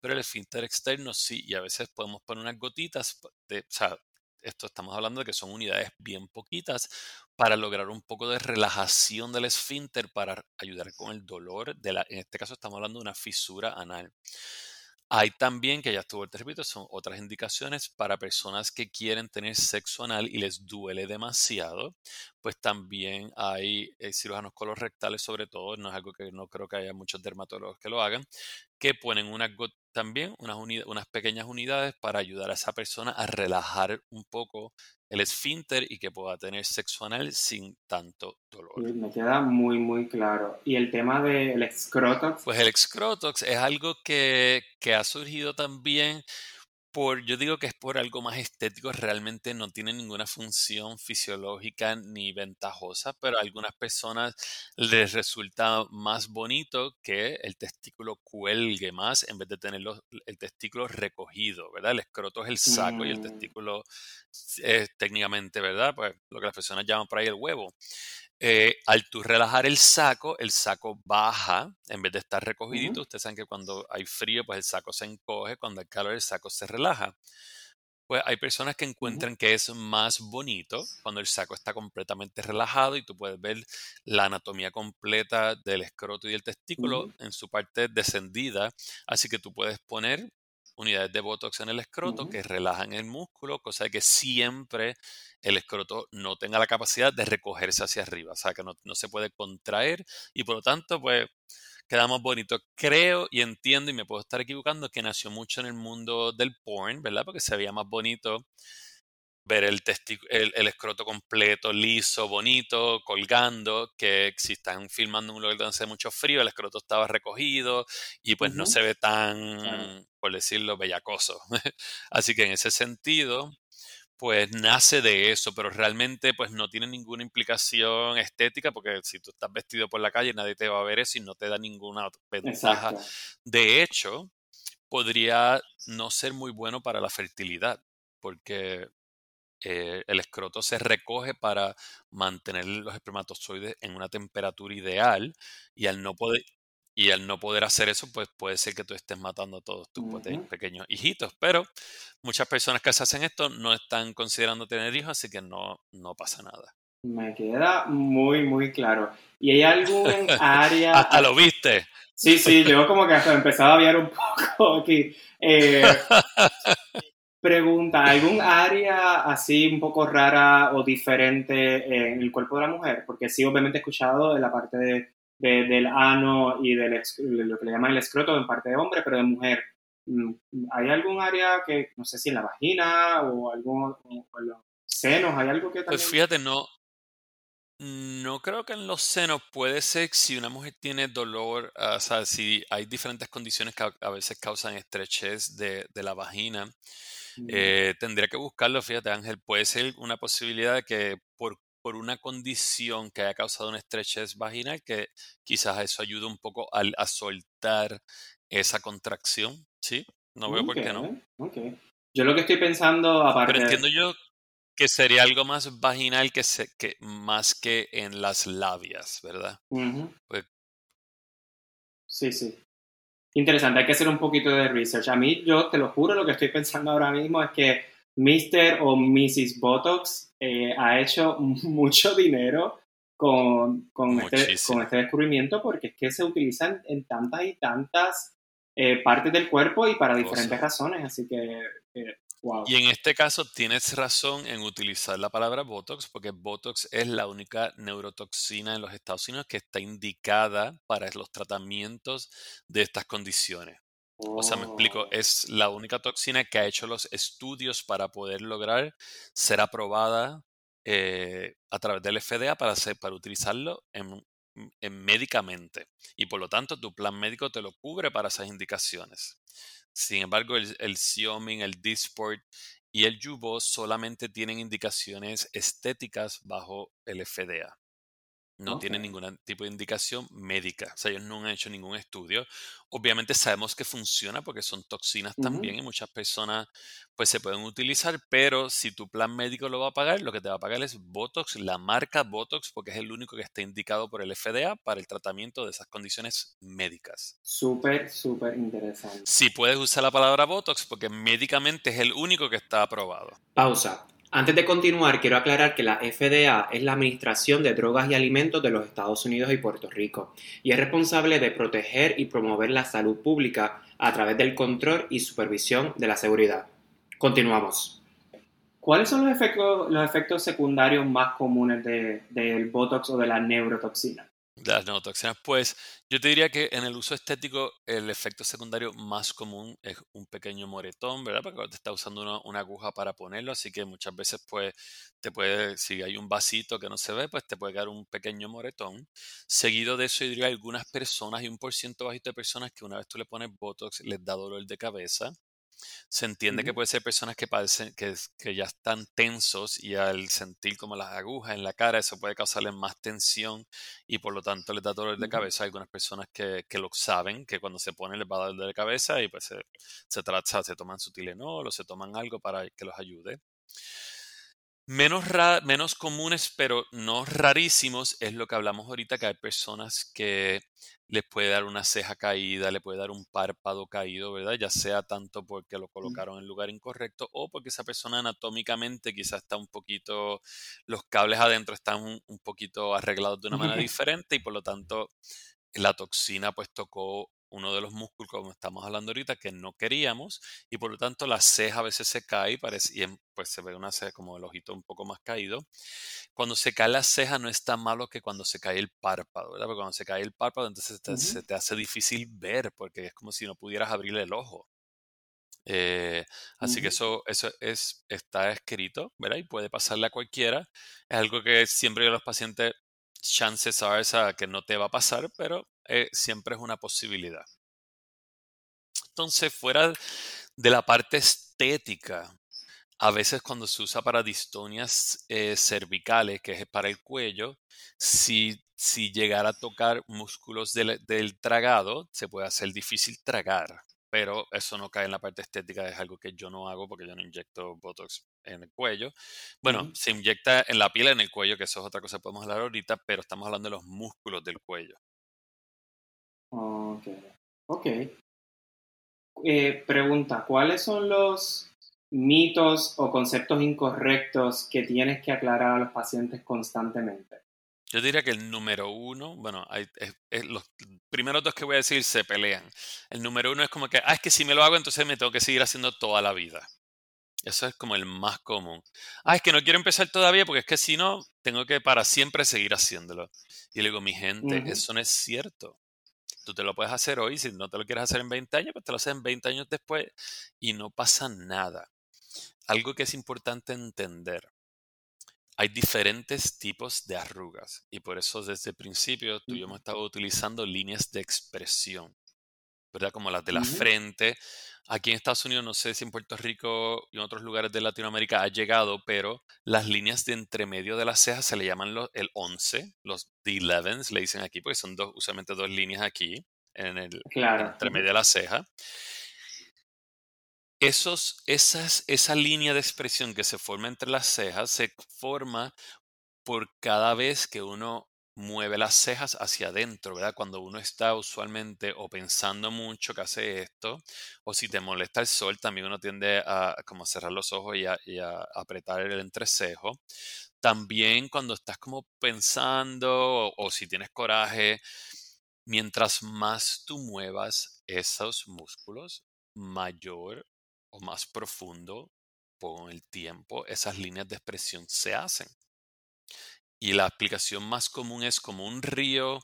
[SPEAKER 2] pero el esfínter externo sí, y a veces podemos poner unas gotitas, de, o sea, esto estamos hablando de que son unidades bien poquitas para lograr un poco de relajación del esfínter para ayudar con el dolor de la, en este caso estamos hablando de una fisura anal. Hay también, que ya estuvo, te repito, son otras indicaciones para personas que quieren tener sexo anal y les duele demasiado. Pues también hay eh, cirujanos colorectales, sobre todo, no es algo que no creo que haya muchos dermatólogos que lo hagan, que ponen unas también unas pequeñas unidades para ayudar a esa persona a relajar un poco el esfínter y que pueda tener sexo anal sin tanto dolor.
[SPEAKER 3] Me queda muy, muy claro. Y el tema del escroto,
[SPEAKER 2] Pues el excrotox es algo que, que ha surgido también por, yo digo que es por algo más estético, realmente no tiene ninguna función fisiológica ni ventajosa, pero a algunas personas les resulta más bonito que el testículo cuelgue más en vez de tener los- el testículo recogido, ¿verdad? El escroto es el saco y el
[SPEAKER 3] Mm.
[SPEAKER 2] testículo es técnicamente, ¿verdad? Pues lo que las personas llaman por ahí el huevo. Eh, al tú relajar el saco, el saco baja en vez de estar recogidito. Ustedes saben que cuando hay frío, pues el saco se encoge, cuando hay calor, el saco se relaja. Pues hay personas que encuentran que es más bonito cuando el saco está completamente relajado y tú puedes ver la anatomía completa del escroto y del testículo en su parte descendida. Así que tú puedes poner unidades de botox en el escroto que relajan el músculo, cosa de que siempre el escroto no tenga la capacidad de recogerse hacia arriba, o sea, que no, no se puede contraer y por lo tanto, pues quedamos bonitos. Creo y entiendo, y me puedo estar equivocando, que nació mucho en el mundo del porn, ¿verdad? Porque se veía más bonito ver el, el, el escroto completo, liso, bonito, colgando, que si están filmando en un lugar donde hace mucho frío, el escroto estaba recogido y pues no se ve tan, por decirlo, bellacoso. Así que en ese sentido, pues nace de eso, pero realmente pues no tiene ninguna implicación estética porque si tú estás vestido por la calle nadie te va a ver eso y no te da ninguna ventaja.
[SPEAKER 3] Exacto.
[SPEAKER 2] De hecho, podría no ser muy bueno para la fertilidad porque eh, el escroto se recoge para mantener los espermatozoides en una temperatura ideal y al no poder y al no poder hacer eso, pues puede ser que tú estés matando a todos tus pequeños hijitos. Pero muchas personas que se hacen esto no están considerando tener hijos, así que no, no pasa nada.
[SPEAKER 3] Me queda muy, muy claro. ¿Y hay algún área...
[SPEAKER 2] Hasta lo viste.
[SPEAKER 3] Sí, sí, yo como que hasta empezaba a aviar un poco aquí. Eh, pregunta, ¿algún área así un poco rara o diferente en el cuerpo de la mujer? Porque sí, obviamente he escuchado de la parte de, de- del ano y del lo que le llaman el escroto en parte de hombre, pero de mujer. Mm, ¿Hay algún área que, no sé si en la vagina o algún o en los senos, hay algo que
[SPEAKER 2] Pues
[SPEAKER 3] también...
[SPEAKER 2] fíjate, no, no creo que en los senos puede ser si una mujer tiene dolor, ah, o sea, si hay diferentes condiciones que a, a veces causan estrechez de, de la vagina.
[SPEAKER 3] Mm,
[SPEAKER 2] Eh, tendría que buscarlo, fíjate Ángel, puede ser una posibilidad de que por, por una condición que haya causado una estrechez vaginal, que quizás eso ayude un poco al, a soltar esa contracción, ¿sí? No veo por qué no.
[SPEAKER 1] Yo lo que estoy pensando, aparte...
[SPEAKER 2] Pero entiendo yo que sería algo más vaginal que, se, que más que en las labias, ¿verdad? Pues
[SPEAKER 1] sí, sí. Interesante, hay que hacer un poquito de research. A mí, yo te lo juro, lo que estoy pensando ahora mismo es que Mr. o Mrs. Botox eh, ha hecho mucho dinero con, con, este, con, este, descubrimiento porque es que se utilizan en tantas y tantas eh, partes del cuerpo y para diferentes razones. Así que
[SPEAKER 2] y en este caso tienes razón en utilizar la palabra Botox porque Botox es la única neurotoxina en los Estados Unidos que está indicada para los tratamientos de estas condiciones. O sea, me explico, oh. es la única toxina que ha hecho los estudios para poder lograr ser aprobada eh, a través del FDA para, utilizarlo en, médicamente. Y por lo tanto, tu plan médico te lo cubre para esas indicaciones. Sin embargo, el, el Xiaomi, el Disport y el Jubo solamente tienen indicaciones estéticas bajo el FDA. No tienen ningún tipo de indicación médica. O sea, ellos no han hecho ningún estudio. Obviamente sabemos que funciona porque son toxinas también y muchas personas pues se pueden utilizar, pero si tu plan médico lo va a pagar, lo que te va a pagar es Botox, la marca Botox, porque es el único que está indicado por el FDA para el tratamiento de esas condiciones médicas.
[SPEAKER 1] Súper, súper interesante.
[SPEAKER 2] Si puedes usar la palabra Botox porque médicamente es el único que está aprobado.
[SPEAKER 4] Pausa. Antes de continuar, quiero aclarar que la FDA es la Administración de Drogas y Alimentos de los Estados Unidos y Puerto Rico y es responsable de proteger y promover la salud pública a través del control y supervisión de la seguridad. Continuamos.
[SPEAKER 1] ¿Cuáles son los efectos, los efectos secundarios más comunes del Botox o de la neurotoxina?
[SPEAKER 2] Las neurotoxinas, pues yo te diría que en el uso estético el efecto secundario más común es un pequeño moretón, ¿verdad? Porque te está usando una, aguja para ponerlo, así que muchas veces pues te puede, si hay un vasito que no se ve, pues te puede quedar un pequeño moretón. Seguido de eso, yo diría algunas personas y un por ciento bajito de personas que una vez tú le pones Botox les da dolor de cabeza. Se entiende que puede ser personas que padecen, que, que, ya están tensos y al sentir como las agujas en la cara, eso puede causarles más tensión y por lo tanto les da dolor de cabeza. Hay algunas personas que, que, lo saben, que cuando se ponen les va a dar dolor de cabeza y pues se, se trata, se toman su Tilenol o se toman algo para que los ayude. Menos, menos comunes, pero no rarísimos, es lo que hablamos ahorita, que hay personas que les puede dar una ceja caída, le puede dar un párpado caído, ¿verdad? Ya sea tanto porque lo colocaron en el lugar incorrecto o porque esa persona anatómicamente quizás está un poquito, los cables adentro están un, poquito arreglados de una manera diferente y por lo tanto la toxina pues tocó uno de los músculos, como estamos hablando ahorita, que no queríamos, y por lo tanto la ceja a veces se cae y, pues se ve una ceja como el ojito un poco más caído. Cuando se cae la ceja no es tan malo que cuando se cae el párpado, ¿verdad? Porque cuando se cae el párpado entonces se te hace difícil ver, porque es como si no pudieras abrir el ojo. Eh, así que eso, eso es, está escrito, ¿verdad? Y puede pasarle a cualquiera. Es algo que siempre a los pacientes, chances are que no te va a pasar, pero eh, siempre es una posibilidad. Entonces, fuera de la parte estética, a veces cuando se usa para distonias eh, cervicales, que es para el cuello, si, si llegara a tocar músculos del, del, tragado, se puede hacer difícil tragar. Pero eso no cae en la parte estética, es algo que yo no hago porque yo no inyecto Botox en el cuello. Bueno, se inyecta en la piel, en el cuello, que eso es otra cosa que podemos hablar ahorita, pero estamos hablando de los músculos del cuello.
[SPEAKER 1] Ok. Ok. Eh, pregunta, ¿cuáles son los mitos o conceptos incorrectos que tienes que aclarar a los pacientes constantemente?
[SPEAKER 2] Yo diría que el número uno, bueno, hay, los primeros dos que voy a decir se pelean. El número uno es como que, ah, es que si me lo hago, entonces me tengo que seguir haciendo toda la vida. Eso es como el más común. Ah, es que no quiero empezar todavía porque es que si no, tengo que para siempre seguir haciéndolo. Y le digo, mi gente, eso no es cierto. Tú te lo puedes hacer hoy, si no te lo quieres hacer en 20 años, pues te lo haces en 20 años después y no pasa nada. Algo que es importante entender. Hay diferentes tipos de arrugas y por eso desde el principio tú y yo hemos estado utilizando líneas de expresión, ¿verdad? Como las de la frente. Aquí en Estados Unidos, no sé si en Puerto Rico y en otros lugares de Latinoamérica ha llegado, pero las líneas de entremedio de las cejas se le llaman el 11, los the 11 le dicen aquí, porque son dos, usualmente dos líneas aquí en el entremedio de la ceja. esos, esas, esa línea de expresión que se forma entre las cejas se forma por cada vez que uno mueve las cejas hacia adentro, ¿verdad? Cuando uno está usualmente o pensando mucho que hace esto, o si te molesta el sol, también uno tiende a como cerrar los ojos y a, apretar el entrecejo. También cuando estás como pensando o, si tienes coraje, mientras más tú muevas esos músculos, mayor o más profundo con el tiempo esas líneas de expresión se hacen. Y la aplicación más común es como un río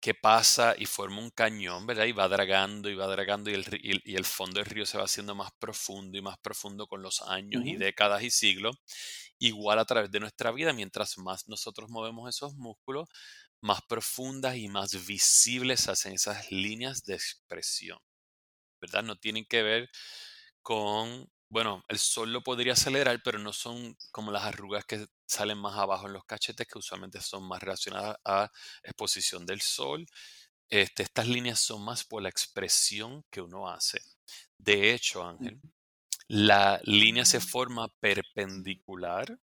[SPEAKER 2] que pasa y forma un cañón, ¿verdad? Y va dragando y va dragando y el, y el fondo del río se va haciendo más profundo y más profundo con los años y décadas y siglos. Igual a través de nuestra vida, mientras más nosotros movemos esos músculos, más profundas y más visibles hacen esas líneas de expresión, ¿verdad? No tienen que ver con bueno, el sol lo podría acelerar, pero no son como las arrugas que salen más abajo en los cachetes, que usualmente son más relacionadas a exposición del sol. Este, estas líneas son más por la expresión que uno hace. De hecho, Ángel, la línea se forma perpendicular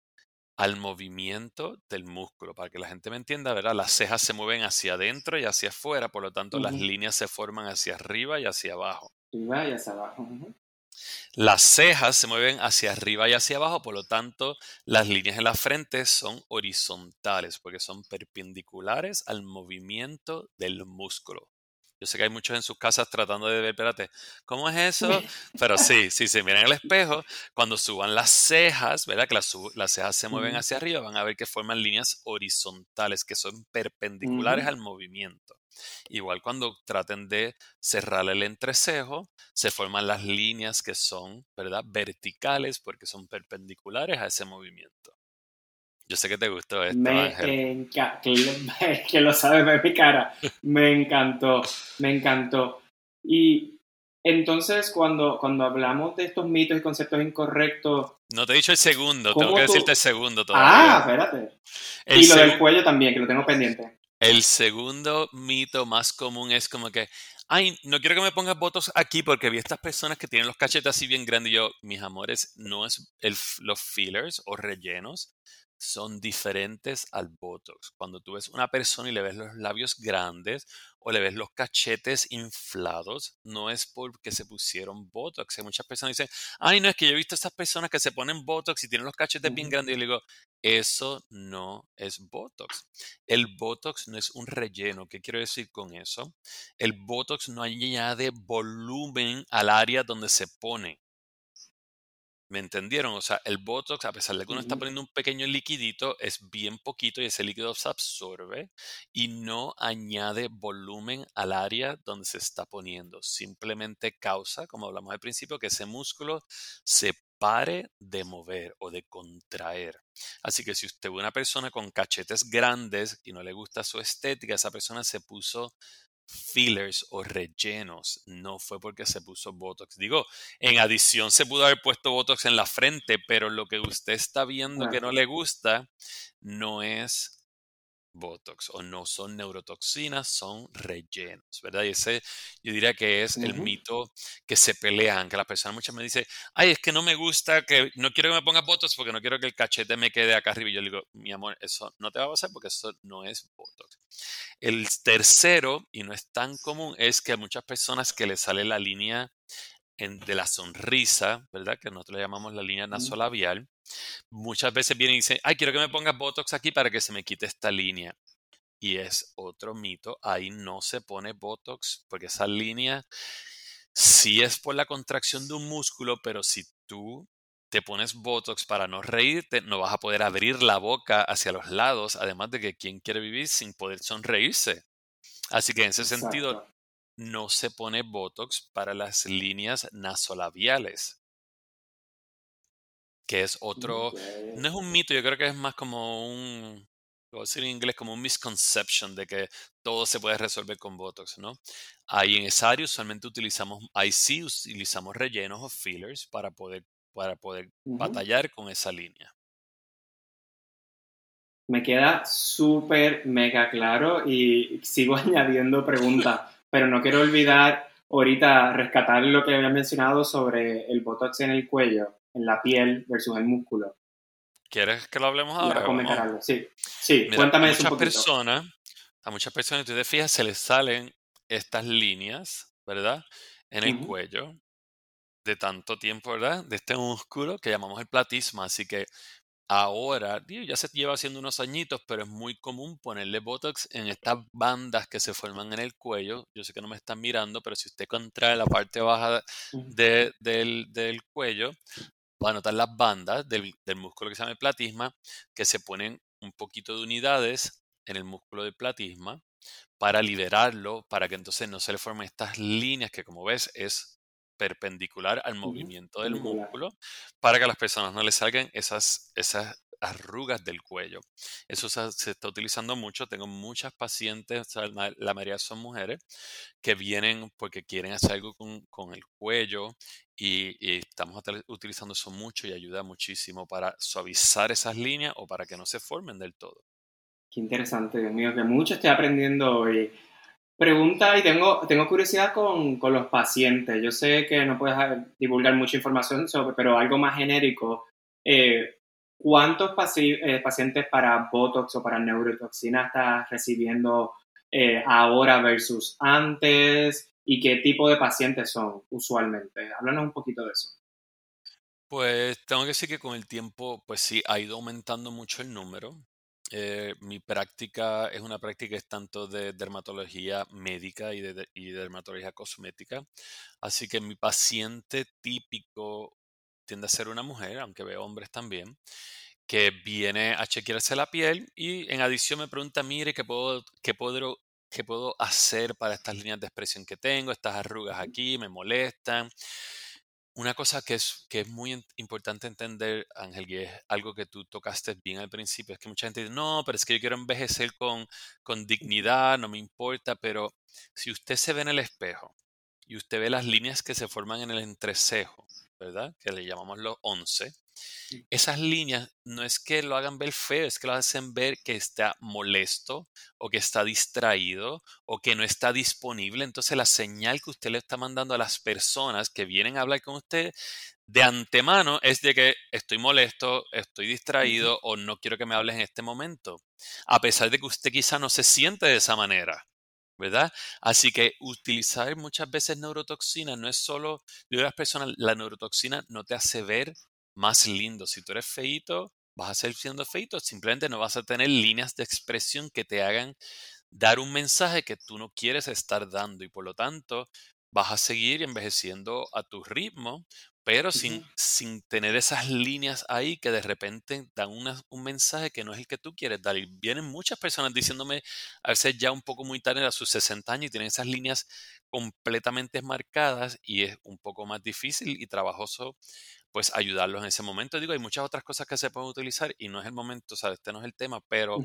[SPEAKER 2] al movimiento del músculo. Para que la gente me entienda, ¿verdad? Las cejas se mueven hacia adentro y hacia afuera, por lo tanto las líneas se forman hacia arriba y hacia abajo.
[SPEAKER 3] Arriba y hacia abajo.
[SPEAKER 2] Las cejas se mueven hacia arriba y hacia abajo, por lo tanto, las líneas en la frente son horizontales porque son perpendiculares al movimiento del músculo. Yo sé que hay muchos en sus casas tratando de ver, espérate, ¿cómo es eso? Pero sí, si se miran en el espejo, cuando suban las cejas, ¿verdad? Que las, cejas se mueven hacia arriba, van a ver que forman líneas horizontales, que son perpendiculares al movimiento. Igual cuando traten de cerrar el entrecejo, se forman las líneas que son, ¿verdad? Verticales porque son perpendiculares a ese movimiento. Yo sé que te gustó esto,
[SPEAKER 3] me encanta, que, lo sabes ver mi cara. Me encantó, me encantó. Y entonces, cuando, cuando hablamos de estos mitos y conceptos incorrectos...
[SPEAKER 2] No te he dicho el segundo, tengo que decirte el segundo todavía.
[SPEAKER 3] Ah, espérate. y lo del cuello también, que lo tengo pendiente.
[SPEAKER 2] El segundo mito más común es como que, ay, no quiero que me pongas votos aquí porque vi estas personas que tienen los cachetes así bien grandes y yo, mis amores, no es el, los fillers o rellenos, son diferentes al Botox. Cuando tú ves una persona y le ves los labios grandes o le ves los cachetes inflados, no es porque se pusieron Botox. Hay muchas personas dicen, ay, no, es que yo he visto a estas personas que se ponen Botox y tienen los cachetes bien grandes. Y le digo, eso no es Botox. El Botox no es un relleno. ¿Qué quiero decir con eso? El Botox no añade volumen al área donde se pone. ¿Me entendieron? O sea, el Botox, a pesar de que uno está poniendo un pequeño liquidito, es bien poquito y ese líquido se absorbe y no añade volumen al área donde se está poniendo. Simplemente causa, como hablamos al principio, que ese músculo se pare de mover o de contraer. Así que si usted ve una persona con cachetes grandes y no le gusta su estética, esa persona se puso fillers o rellenos, no fue porque se puso Botox. Digo, en adición se pudo haber puesto Botox en la frente, pero lo que usted está viendo que no le gusta no es Botox o no son neurotoxinas, son rellenos, ¿verdad? Y ese yo diría que es el mito que se pelean, que la persona muchas me dice, ay, es que no me gusta, que no quiero que me ponga Botox porque no quiero que el cachete me quede acá arriba. Y yo le digo, mi amor, eso no te va a pasar porque eso no es Botox. El tercero, y no es tan común, es que a muchas personas que les sale la línea de la sonrisa, ¿verdad? Que nosotros le llamamos la línea nasolabial. Muchas veces vienen y dicen, ay, quiero que me pongas Botox aquí para que se me quite esta línea. Y es otro mito, ahí no se pone Botox, porque esa línea sí es por la contracción de un músculo, pero si tú te pones Botox para no reírte, no vas a poder abrir la boca hacia los lados, además de que quién quiere vivir sin poder sonreírse. Así que en ese sentido, no se pone Botox para las líneas nasolabiales, que es otro, no es un mito, yo creo que es más como un, voy a decir en inglés, como un misconception de que todo se puede resolver con Botox, ¿no? Ahí en esa área usualmente utilizamos, ahí sí utilizamos rellenos o fillers para poder, para poder batallar con esa línea.
[SPEAKER 3] Me queda súper mega claro y sigo añadiendo preguntas pero no quiero olvidar
[SPEAKER 1] ahorita rescatar lo que había mencionado sobre el botox en el cuello, en la piel versus el músculo.
[SPEAKER 2] ¿Quieres que lo hablemos ahora?
[SPEAKER 1] comentar algo, sí. Sí, cuéntame eso un poquito.
[SPEAKER 2] Personas, a muchas personas, tú te fijas, se les salen estas líneas, ¿verdad? En el cuello de tanto tiempo, ¿verdad? De este músculo que llamamos el platisma. Así que ahora, ya se lleva haciendo unos añitos, pero es muy común ponerle Botox en estas bandas que se forman en el cuello. Yo sé que no me están mirando, pero si usted contrae la parte baja del, del, cuello, va a notar las bandas del, del músculo que se llama el platisma, que se ponen un poquito de unidades en el músculo del platisma para liberarlo, para que entonces no se le formen estas líneas que como ves es perpendicular al movimiento del músculo para que a las personas no les salgan esas, esas arrugas del cuello. Eso se, está utilizando mucho. Tengo muchas pacientes, la mayoría son mujeres, que vienen porque quieren hacer algo con, el cuello y, y, estamos utilizando eso mucho y ayuda muchísimo para suavizar esas líneas o para que no se formen del todo.
[SPEAKER 1] Qué interesante, Dios mío, que mucho estoy aprendiendo hoy. Pregunta, y tengo, tengo curiosidad con, con, los pacientes. Yo sé que no puedes divulgar mucha información sobre, pero algo más genérico. Eh, ¿Cuántos eh, pacientes para Botox o para neurotoxina estás recibiendo eh, ahora versus antes? ¿Y qué tipo de pacientes son usualmente? Háblanos un poquito de eso.
[SPEAKER 2] Pues tengo que decir que con el tiempo, pues sí, ha ido aumentando mucho el número. Eh, mi práctica es una práctica es tanto de dermatología médica y de, dermatología cosmética. Así que mi paciente típico tiende a ser una mujer, aunque veo hombres también, que viene a chequearse la piel y en adición me pregunta, mire, ¿qué puedo, qué puedo, qué puedo hacer para estas líneas de expresión que tengo? Estas arrugas aquí me molestan. Una cosa que es, que es muy importante entender, Ángel, y es algo que tú tocaste bien al principio, es que mucha gente dice, no, pero es que yo quiero envejecer con, con dignidad, no me importa, pero si usted se ve en el espejo y usted ve las líneas que se forman en el entrecejo, ¿verdad? Que le llamamos los 11, esas líneas no es que lo hagan ver feo, es que lo hacen ver que está molesto o que está distraído o que no está disponible. Entonces la señal que usted le está mandando a las personas que vienen a hablar con usted de antemano es de que estoy molesto, estoy distraído o no quiero que me hables en este momento. A pesar de que usted quizá no se siente de esa manera. ¿verdad? Así que utilizar muchas veces neurotoxina no es solo, a las personas, la neurotoxina no te hace ver más lindo. Si tú eres feito, vas a seguir siendo feito, simplemente no vas a tener líneas de expresión que te hagan dar un mensaje que tú no quieres estar dando y por lo tanto vas a seguir envejeciendo a tu ritmo, pero sin, sin tener esas líneas ahí que de repente dan un mensaje que no es el que tú quieres dar. Y vienen muchas personas diciéndome, a veces ya un poco muy tarde a sus 60 años y tienen esas líneas completamente marcadas y es un poco más difícil y trabajoso pues ayudarlos en ese momento. Digo, hay muchas otras cosas que se pueden utilizar y no es el momento, o sea, este no es el tema, pero,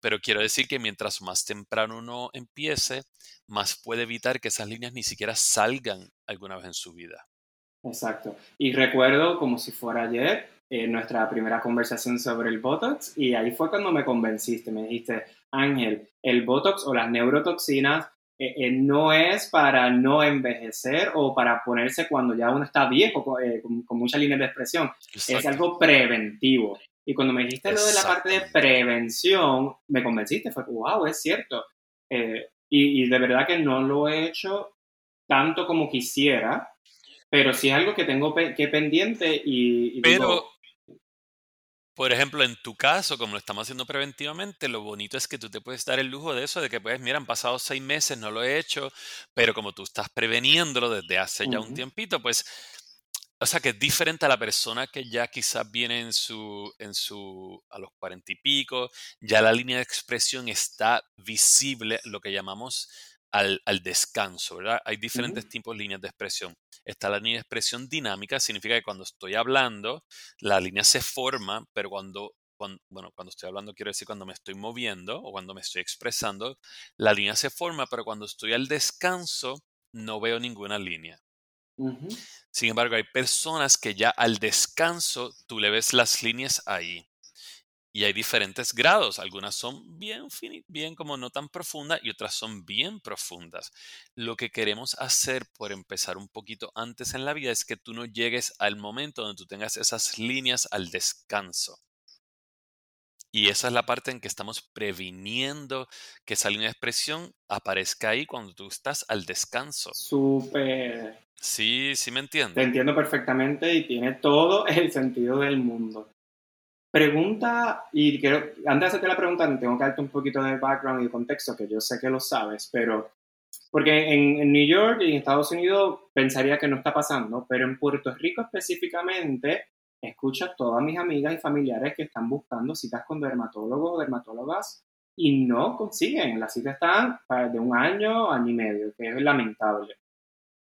[SPEAKER 2] pero quiero decir que mientras más temprano uno empiece, más puede evitar que esas líneas ni siquiera salgan alguna vez en su vida.
[SPEAKER 1] Exacto. Y recuerdo como si fuera ayer eh, nuestra primera conversación sobre el Botox y ahí fue cuando me convenciste, me dijiste, Ángel, el Botox o las neurotoxinas eh, eh, no es para no envejecer o para ponerse cuando ya uno está viejo eh, con, muchas líneas de expresión. Es algo preventivo. Y cuando me dijiste lo de la parte de prevención, me convenciste, fue, wow, es cierto. y, de verdad que no lo he hecho tanto como quisiera, pero sí es algo que tengo que pendiente y,
[SPEAKER 2] pero, por ejemplo, en tu caso, como lo estamos haciendo preventivamente, lo bonito es que tú te puedes dar el lujo de eso, de que puedes, mira, han pasado seis meses, no lo he hecho, pero como tú estás preveniéndolo desde hace ya un tiempito, pues, o sea, que es diferente a la persona que ya quizás viene en su, en su, a los cuarenta y pico, ya la línea de expresión está visible, lo que llamamos al, descanso, ¿verdad? Hay diferentes tipos de líneas de expresión. Está la línea de expresión dinámica, significa que cuando estoy hablando, la línea se forma, pero cuando, bueno, cuando estoy hablando quiero decir cuando me estoy moviendo o cuando me estoy expresando, la línea se forma, pero cuando estoy al descanso, no veo ninguna línea. Sin embargo, hay personas que ya al descanso tú le ves las líneas ahí. Y hay diferentes grados. Algunas son bien, bien como no tan profundas y otras son bien profundas. Lo que queremos hacer por empezar un poquito antes en la vida es que tú no llegues al momento donde tú tengas esas líneas al descanso. Y esa es la parte en que estamos previniendo que esa línea de expresión aparezca ahí cuando tú estás al descanso.
[SPEAKER 1] Súper.
[SPEAKER 2] Sí, sí me entiendo.
[SPEAKER 1] Te entiendo perfectamente y tiene todo el sentido del mundo. Pregunta, y quiero, antes de hacerte la pregunta, tengo que darte un poquito de background y de contexto, que yo sé que lo sabes, pero porque en, New York y en Estados Unidos pensaría que no está pasando, pero en Puerto Rico específicamente escucho a todas mis amigas y familiares que están buscando citas con dermatólogos o dermatólogas y no consiguen. Las citas están de un año, año y medio, que es lamentable.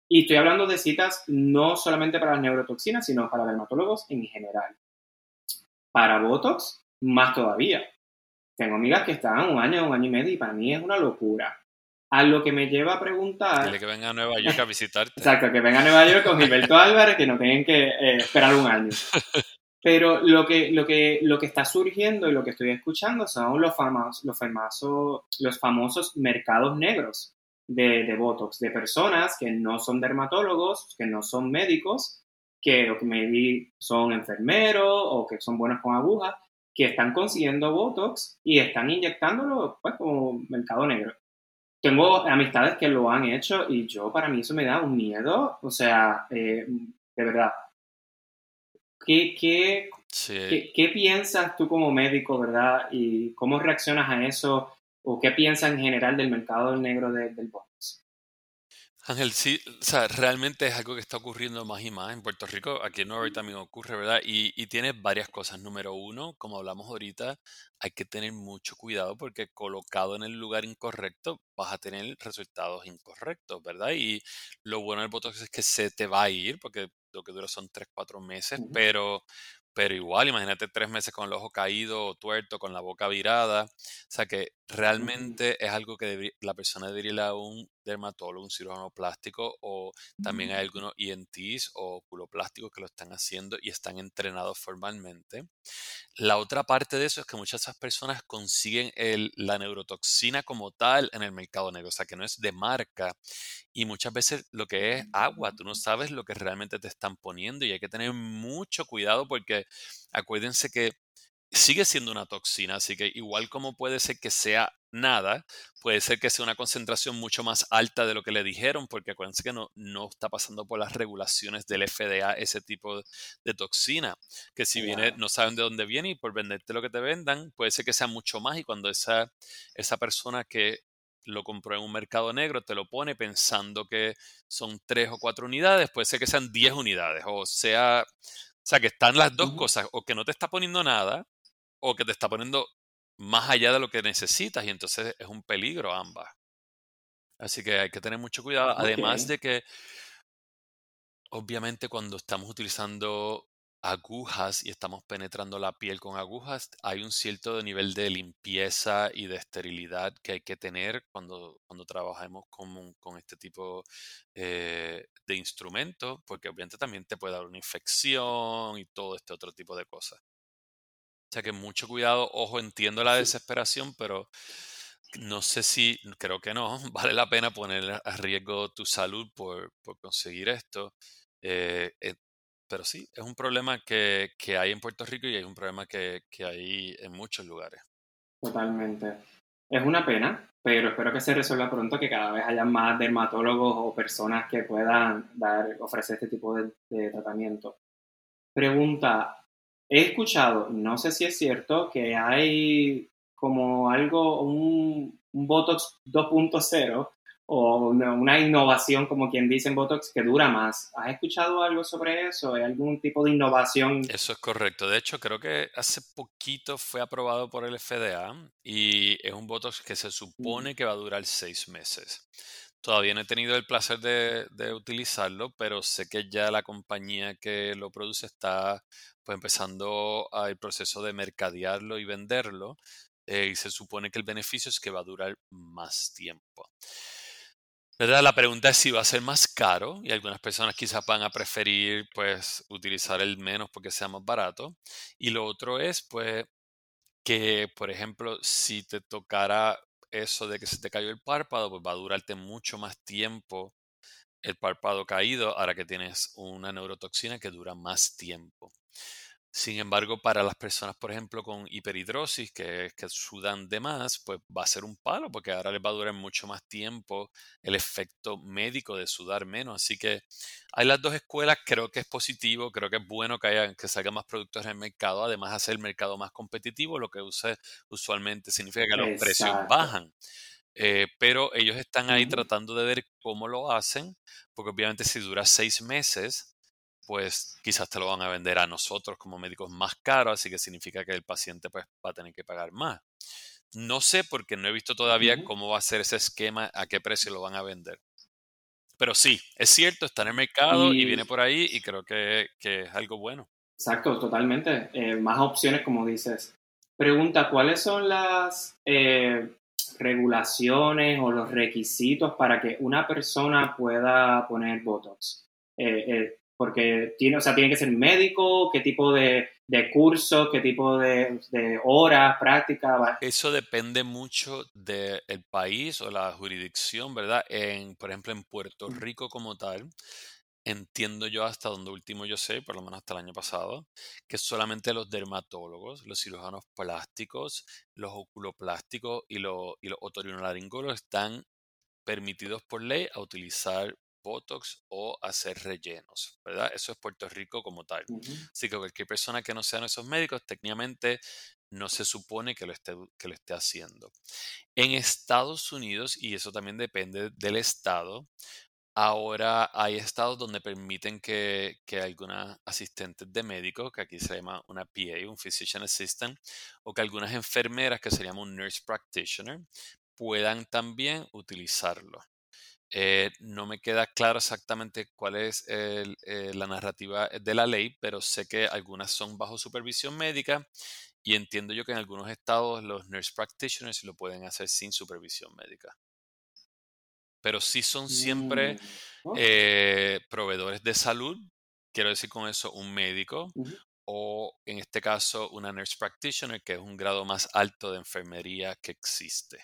[SPEAKER 1] Y estoy hablando de citas no solamente para las neurotoxinas, sino para dermatólogos en general. Para Botox, más todavía. Tengo amigas que están un año, un año y medio y para mí es una locura. A lo que me lleva a preguntar...
[SPEAKER 2] Dile que venga a Nueva York a visitarte.
[SPEAKER 1] Exacto, que venga a Nueva York con Gilberto Álvarez, que no tengan que eh, esperar un año. Pero lo que, lo, que, lo que está surgiendo y lo que estoy escuchando son los famosos, los famosos, los famosos mercados negros de, de Botox, de personas que no son dermatólogos, que no son médicos, que, o que maybe son enfermeros o que son buenos con agujas, que están consiguiendo Botox y están inyectándolo pues como mercado negro. Tengo amistades que lo han hecho y yo para mí eso me da un miedo, o sea, eh, de verdad. ¿Qué, qué, qué, qué, piensas tú como médico, verdad? ¿Y cómo reaccionas a eso? ¿O qué piensas en general del mercado negro del Botox?
[SPEAKER 2] Ángel, sí, o sea, realmente es algo que está ocurriendo más y más en Puerto Rico. Aquí en Nueva York también ocurre, ¿verdad? Y, y tiene varias cosas. Número uno, como hablamos ahorita, hay que tener mucho cuidado porque colocado en el lugar incorrecto vas a tener resultados incorrectos, ¿verdad? Y lo bueno del Botox es que se te va a ir porque lo que dura son 3, 4 meses, pero pero igual, imagínate tres meses con el ojo caído o tuerto, con la boca virada. O sea que realmente es algo que la persona debería ir a un dermatólogo, un cirujano plástico, o también hay algunos ENTs o culoplásticos que lo están haciendo y están entrenados formalmente. La otra parte de eso es que muchas de esas personas consiguen el, la neurotoxina como tal en el mercado negro, o sea que no es de marca. Y muchas veces lo que es agua, tú no sabes lo que realmente te están poniendo y hay que tener mucho cuidado porque acuérdense que sigue siendo una toxina, así que igual como puede ser que sea nada, puede ser que sea una concentración mucho más alta de lo que le dijeron, porque acuérdense que no, no está pasando por las regulaciones del FDA ese tipo de toxina, que si viene, no saben de dónde viene y por venderte lo que te vendan, puede ser que sea mucho más y cuando esa, esa persona que lo compró en un mercado negro, te lo pone pensando que son tres o cuatro unidades, puede ser que sean diez unidades, o sea, o sea, que están las dos cosas, o que no te está poniendo nada, o que te está poniendo más allá de lo que necesitas, y entonces es un peligro ambas. Así que hay que tener mucho cuidado. Además de que, obviamente, cuando estamos utilizando agujas y estamos penetrando la piel con agujas, hay un cierto nivel de limpieza y de esterilidad que hay que tener cuando, cuando trabajamos con, con este tipo eh, de instrumentos, porque obviamente también te puede dar una infección y todo este otro tipo de cosas. O sea que mucho cuidado, ojo, entiendo la desesperación, pero no sé si, creo que no, vale la pena poner a riesgo tu salud por, por conseguir esto. Eh, eh, pero sí, es un problema que, que, hay en Puerto Rico y es un problema que, que, hay en muchos lugares.
[SPEAKER 1] Totalmente. Es una pena, pero espero que se resuelva pronto, que cada vez haya más dermatólogos o personas que puedan dar, ofrecer este tipo de, de tratamiento. Pregunta, he escuchado, no sé si es cierto, que hay como algo, un, un Botox 2.0 o una, innovación, como quien dice en Botox, que dura más. ¿Has escuchado algo sobre eso? ¿Hay algún tipo de innovación?
[SPEAKER 2] Eso es correcto. De hecho, creo que hace poquito fue aprobado por el FDA y es un Botox que se supone que va a durar seis meses. Todavía no he tenido el placer de, utilizarlo, pero sé que ya la compañía que lo produce está pues, empezando el proceso de mercadearlo y venderlo. Eh, y se supone que el beneficio es que va a durar más tiempo. ¿Verdad? La pregunta es si va a ser más caro y algunas personas quizás van a preferir pues utilizar el menos porque sea más barato. Y lo otro es pues que, por ejemplo, si te tocara eso de que se te cayó el párpado, pues va a durarte mucho más tiempo el párpado caído, ahora que tienes una neurotoxina que dura más tiempo. Sin embargo, para las personas, por ejemplo, con hiperhidrosis, que, que sudan de más, pues va a ser un palo, porque ahora les va a durar mucho más tiempo el efecto médico de sudar menos. Así que hay las dos escuelas, creo que es positivo, creo que es bueno que, haya, que salgan más productos en el mercado, además hacer el mercado más competitivo, lo que usualmente significa que los precios bajan. Eh, pero ellos están ahí tratando de ver cómo lo hacen, porque obviamente si dura seis meses, pues quizás te lo van a vender a nosotros como médicos más caro, así que significa que el paciente pues, va a tener que pagar más. No sé porque no he visto todavía cómo va a ser ese esquema, a qué precio lo van a vender. Pero sí, es cierto, está en el mercado y, viene por ahí y creo que, es algo bueno.
[SPEAKER 3] Exacto, totalmente. Eh, más opciones, como dices. Pregunta, ¿cuáles son las eh, regulaciones o los requisitos para que una persona pueda poner Botox? Eh, porque tiene, o sea, tiene que ser médico, qué tipo de, de curso, qué tipo de, de horas, práctica.
[SPEAKER 2] Eso depende mucho del país o la jurisdicción, ¿verdad? En, por ejemplo, en Puerto Rico como tal, entiendo yo hasta donde último yo sé, por lo menos hasta el año pasado, que solamente los dermatólogos, los cirujanos plásticos, los oculoplásticos y los, y los otorinolaringólogos están permitidos por ley a utilizar Botox o hacer rellenos, ¿verdad? Eso es Puerto Rico como tal. Así que cualquier persona que no sean esos médicos, técnicamente no se supone que lo, esté, que lo esté haciendo. En Estados Unidos, y eso también depende del estado, ahora hay estados donde permiten que, que algunas asistentes de médicos, que aquí se llama una PA, un Physician Assistant, o que algunas enfermeras, que se llama un Nurse Practitioner, puedan también utilizarlo. Eh, no me queda claro exactamente cuál es eh, la narrativa de la ley, pero sé que algunas son bajo supervisión médica y entiendo yo que en algunos estados los nurse practitioners lo pueden hacer sin supervisión médica. Pero sí son siempre mm, eh, proveedores de salud, quiero decir con eso un médico, o en este caso una nurse practitioner, que es un grado más alto de enfermería que existe.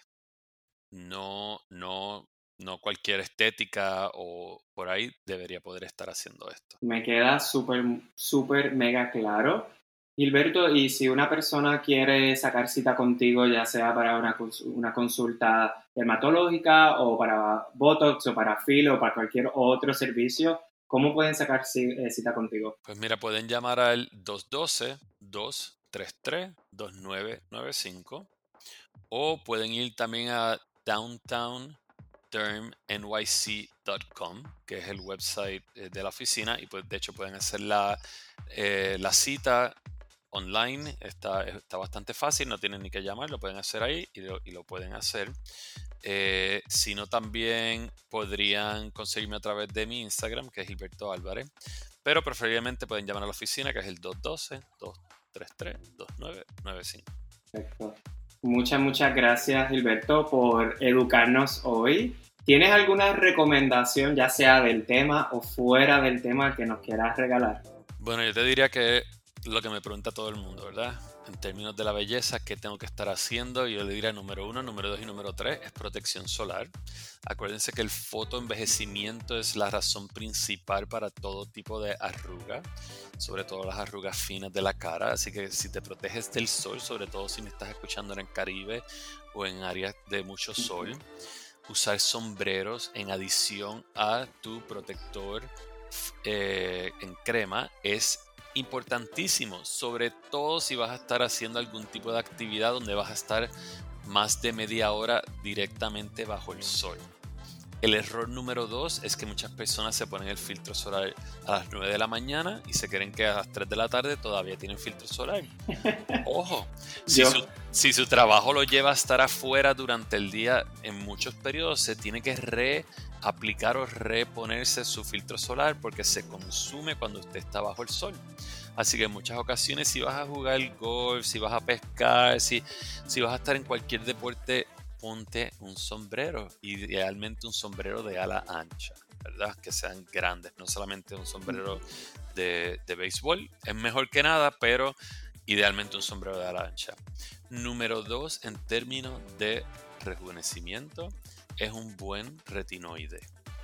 [SPEAKER 2] No, no no cualquier estética o por ahí debería poder estar haciendo esto.
[SPEAKER 3] Me queda súper, súper mega claro. Gilberto, y si una persona quiere sacar cita contigo, ya sea para una, una consulta dermatológica o para Botox o para filo o para cualquier otro servicio, ¿cómo pueden sacar eh, cita contigo?
[SPEAKER 2] Pues mira, pueden llamar al 212-233-2995 o pueden ir también a Downtown termnyc.com, que es el website eh, de la oficina, y pues de hecho pueden hacer la, eh, la cita online, está, está bastante fácil, no tienen ni que llamar, lo pueden hacer ahí y lo, y lo pueden hacer. Eh, si no, también podrían conseguirme a través de mi Instagram, que es Gilberto Álvarez, pero preferiblemente pueden llamar a la oficina, que es el 212-233-2995.
[SPEAKER 3] Muchas, muchas gracias Gilberto por educarnos hoy. ¿Tienes alguna recomendación, ya sea del tema o fuera del tema, que nos quieras regalar?
[SPEAKER 2] Bueno, yo te diría que lo que me pregunta todo el mundo, ¿verdad? En términos de la belleza, qué tengo que estar haciendo. Yo le diría número uno, número dos y número tres es protección solar. Acuérdense que el fotoenvejecimiento es la razón principal para todo tipo de arruga, sobre todo las arrugas finas de la cara. Así que si te proteges del sol, sobre todo si me estás escuchando en el Caribe o en áreas de mucho sol, usar sombreros en adición a tu protector eh, en crema es importantísimo, sobre todo si vas a estar haciendo algún tipo de actividad donde vas a estar más de media hora directamente bajo el sol. El error número dos es que muchas personas se ponen el filtro solar a las 9 de la mañana y se creen que a las 3 de la tarde todavía tienen filtro solar. Ojo, si su, si su, trabajo lo lleva a estar afuera durante el día en muchos periodos, se tiene que reaplicar o reponerse su filtro solar porque se consume cuando usted está bajo el sol. Así que en muchas ocasiones si vas a jugar golf, si vas a pescar, si, si vas a estar en cualquier deporte ponte un sombrero, idealmente un sombrero de ala ancha, ¿verdad? Que sean grandes, no solamente un sombrero de, de béisbol. Es mejor que nada, pero idealmente un sombrero de ala ancha. Número dos, en términos de rejuvenecimiento, es un buen retinoide.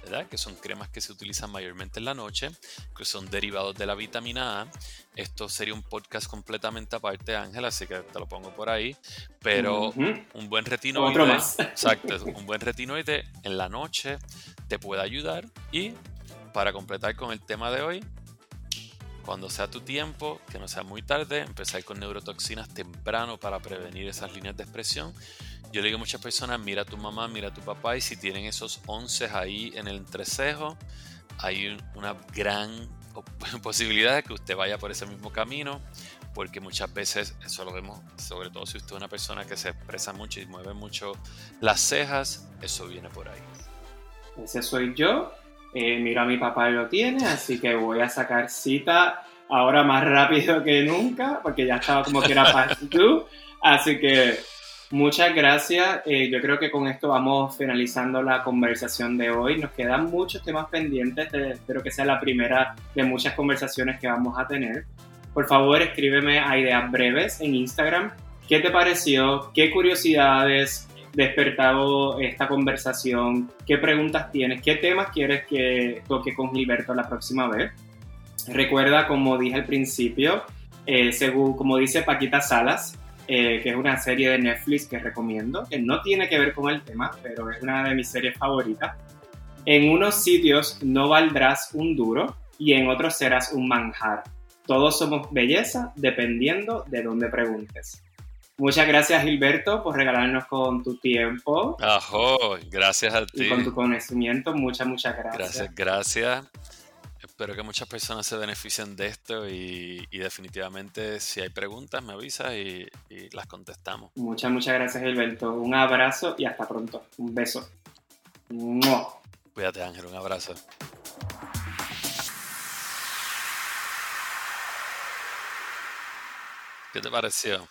[SPEAKER 2] ¿Verdad? que son cremas que se utilizan mayormente en la noche, que son derivados de la vitamina A. Esto sería un podcast completamente aparte, Ángel, así que te lo pongo por ahí. Pero un buen retinoide,
[SPEAKER 1] Otro más.
[SPEAKER 2] exacto, un buen retinoide en la noche te puede ayudar. Y para completar con el tema de hoy, cuando sea tu tiempo, que no sea muy tarde, empezar con neurotoxinas temprano para prevenir esas líneas de expresión. Yo le digo a muchas personas, mira a tu mamá, mira a tu papá y si tienen esos 11 ahí en el entrecejo, hay una gran posibilidad de que usted vaya por ese mismo camino, porque muchas veces eso lo vemos, sobre todo si usted es una persona que se expresa mucho y mueve mucho las cejas, eso viene por ahí.
[SPEAKER 1] Ese soy yo eh, miro a mi papá y lo tiene, así que voy a sacar cita ahora más rápido que nunca, porque ya estaba como que era past due. Así que muchas gracias. Eh, yo creo que con esto vamos finalizando la conversación de hoy. Nos quedan muchos temas pendientes. espero que sea la primera de muchas conversaciones que vamos a tener. Por favor, escríbeme a ideas breves en Instagram. ¿Qué te pareció? ¿Qué curiosidades? despertado esta conversación? ¿Qué preguntas tienes? ¿Qué temas quieres que toque con Gilberto la próxima vez? Recuerda, como dije al principio, eh, según, como dice Paquita Salas, eh, que es una serie de Netflix que recomiendo, que no tiene que ver con el tema, pero es una de mis series favoritas. En unos sitios no valdrás un duro y en otros serás un manjar. Todos somos belleza dependiendo de dónde preguntes. Muchas gracias, Gilberto, por regalarnos con tu tiempo.
[SPEAKER 2] Ajo, gracias a ti.
[SPEAKER 1] Y con tu conocimiento, muchas, muchas gracias.
[SPEAKER 2] Gracias, gracias. Espero que muchas personas se beneficien de esto y, definitivamente si hay preguntas me avisas y, las contestamos.
[SPEAKER 1] Muchas, muchas gracias Gilberto. Un abrazo y hasta pronto. Un beso.
[SPEAKER 2] Cuídate Ángel, un abrazo. ¿Qué te pareció?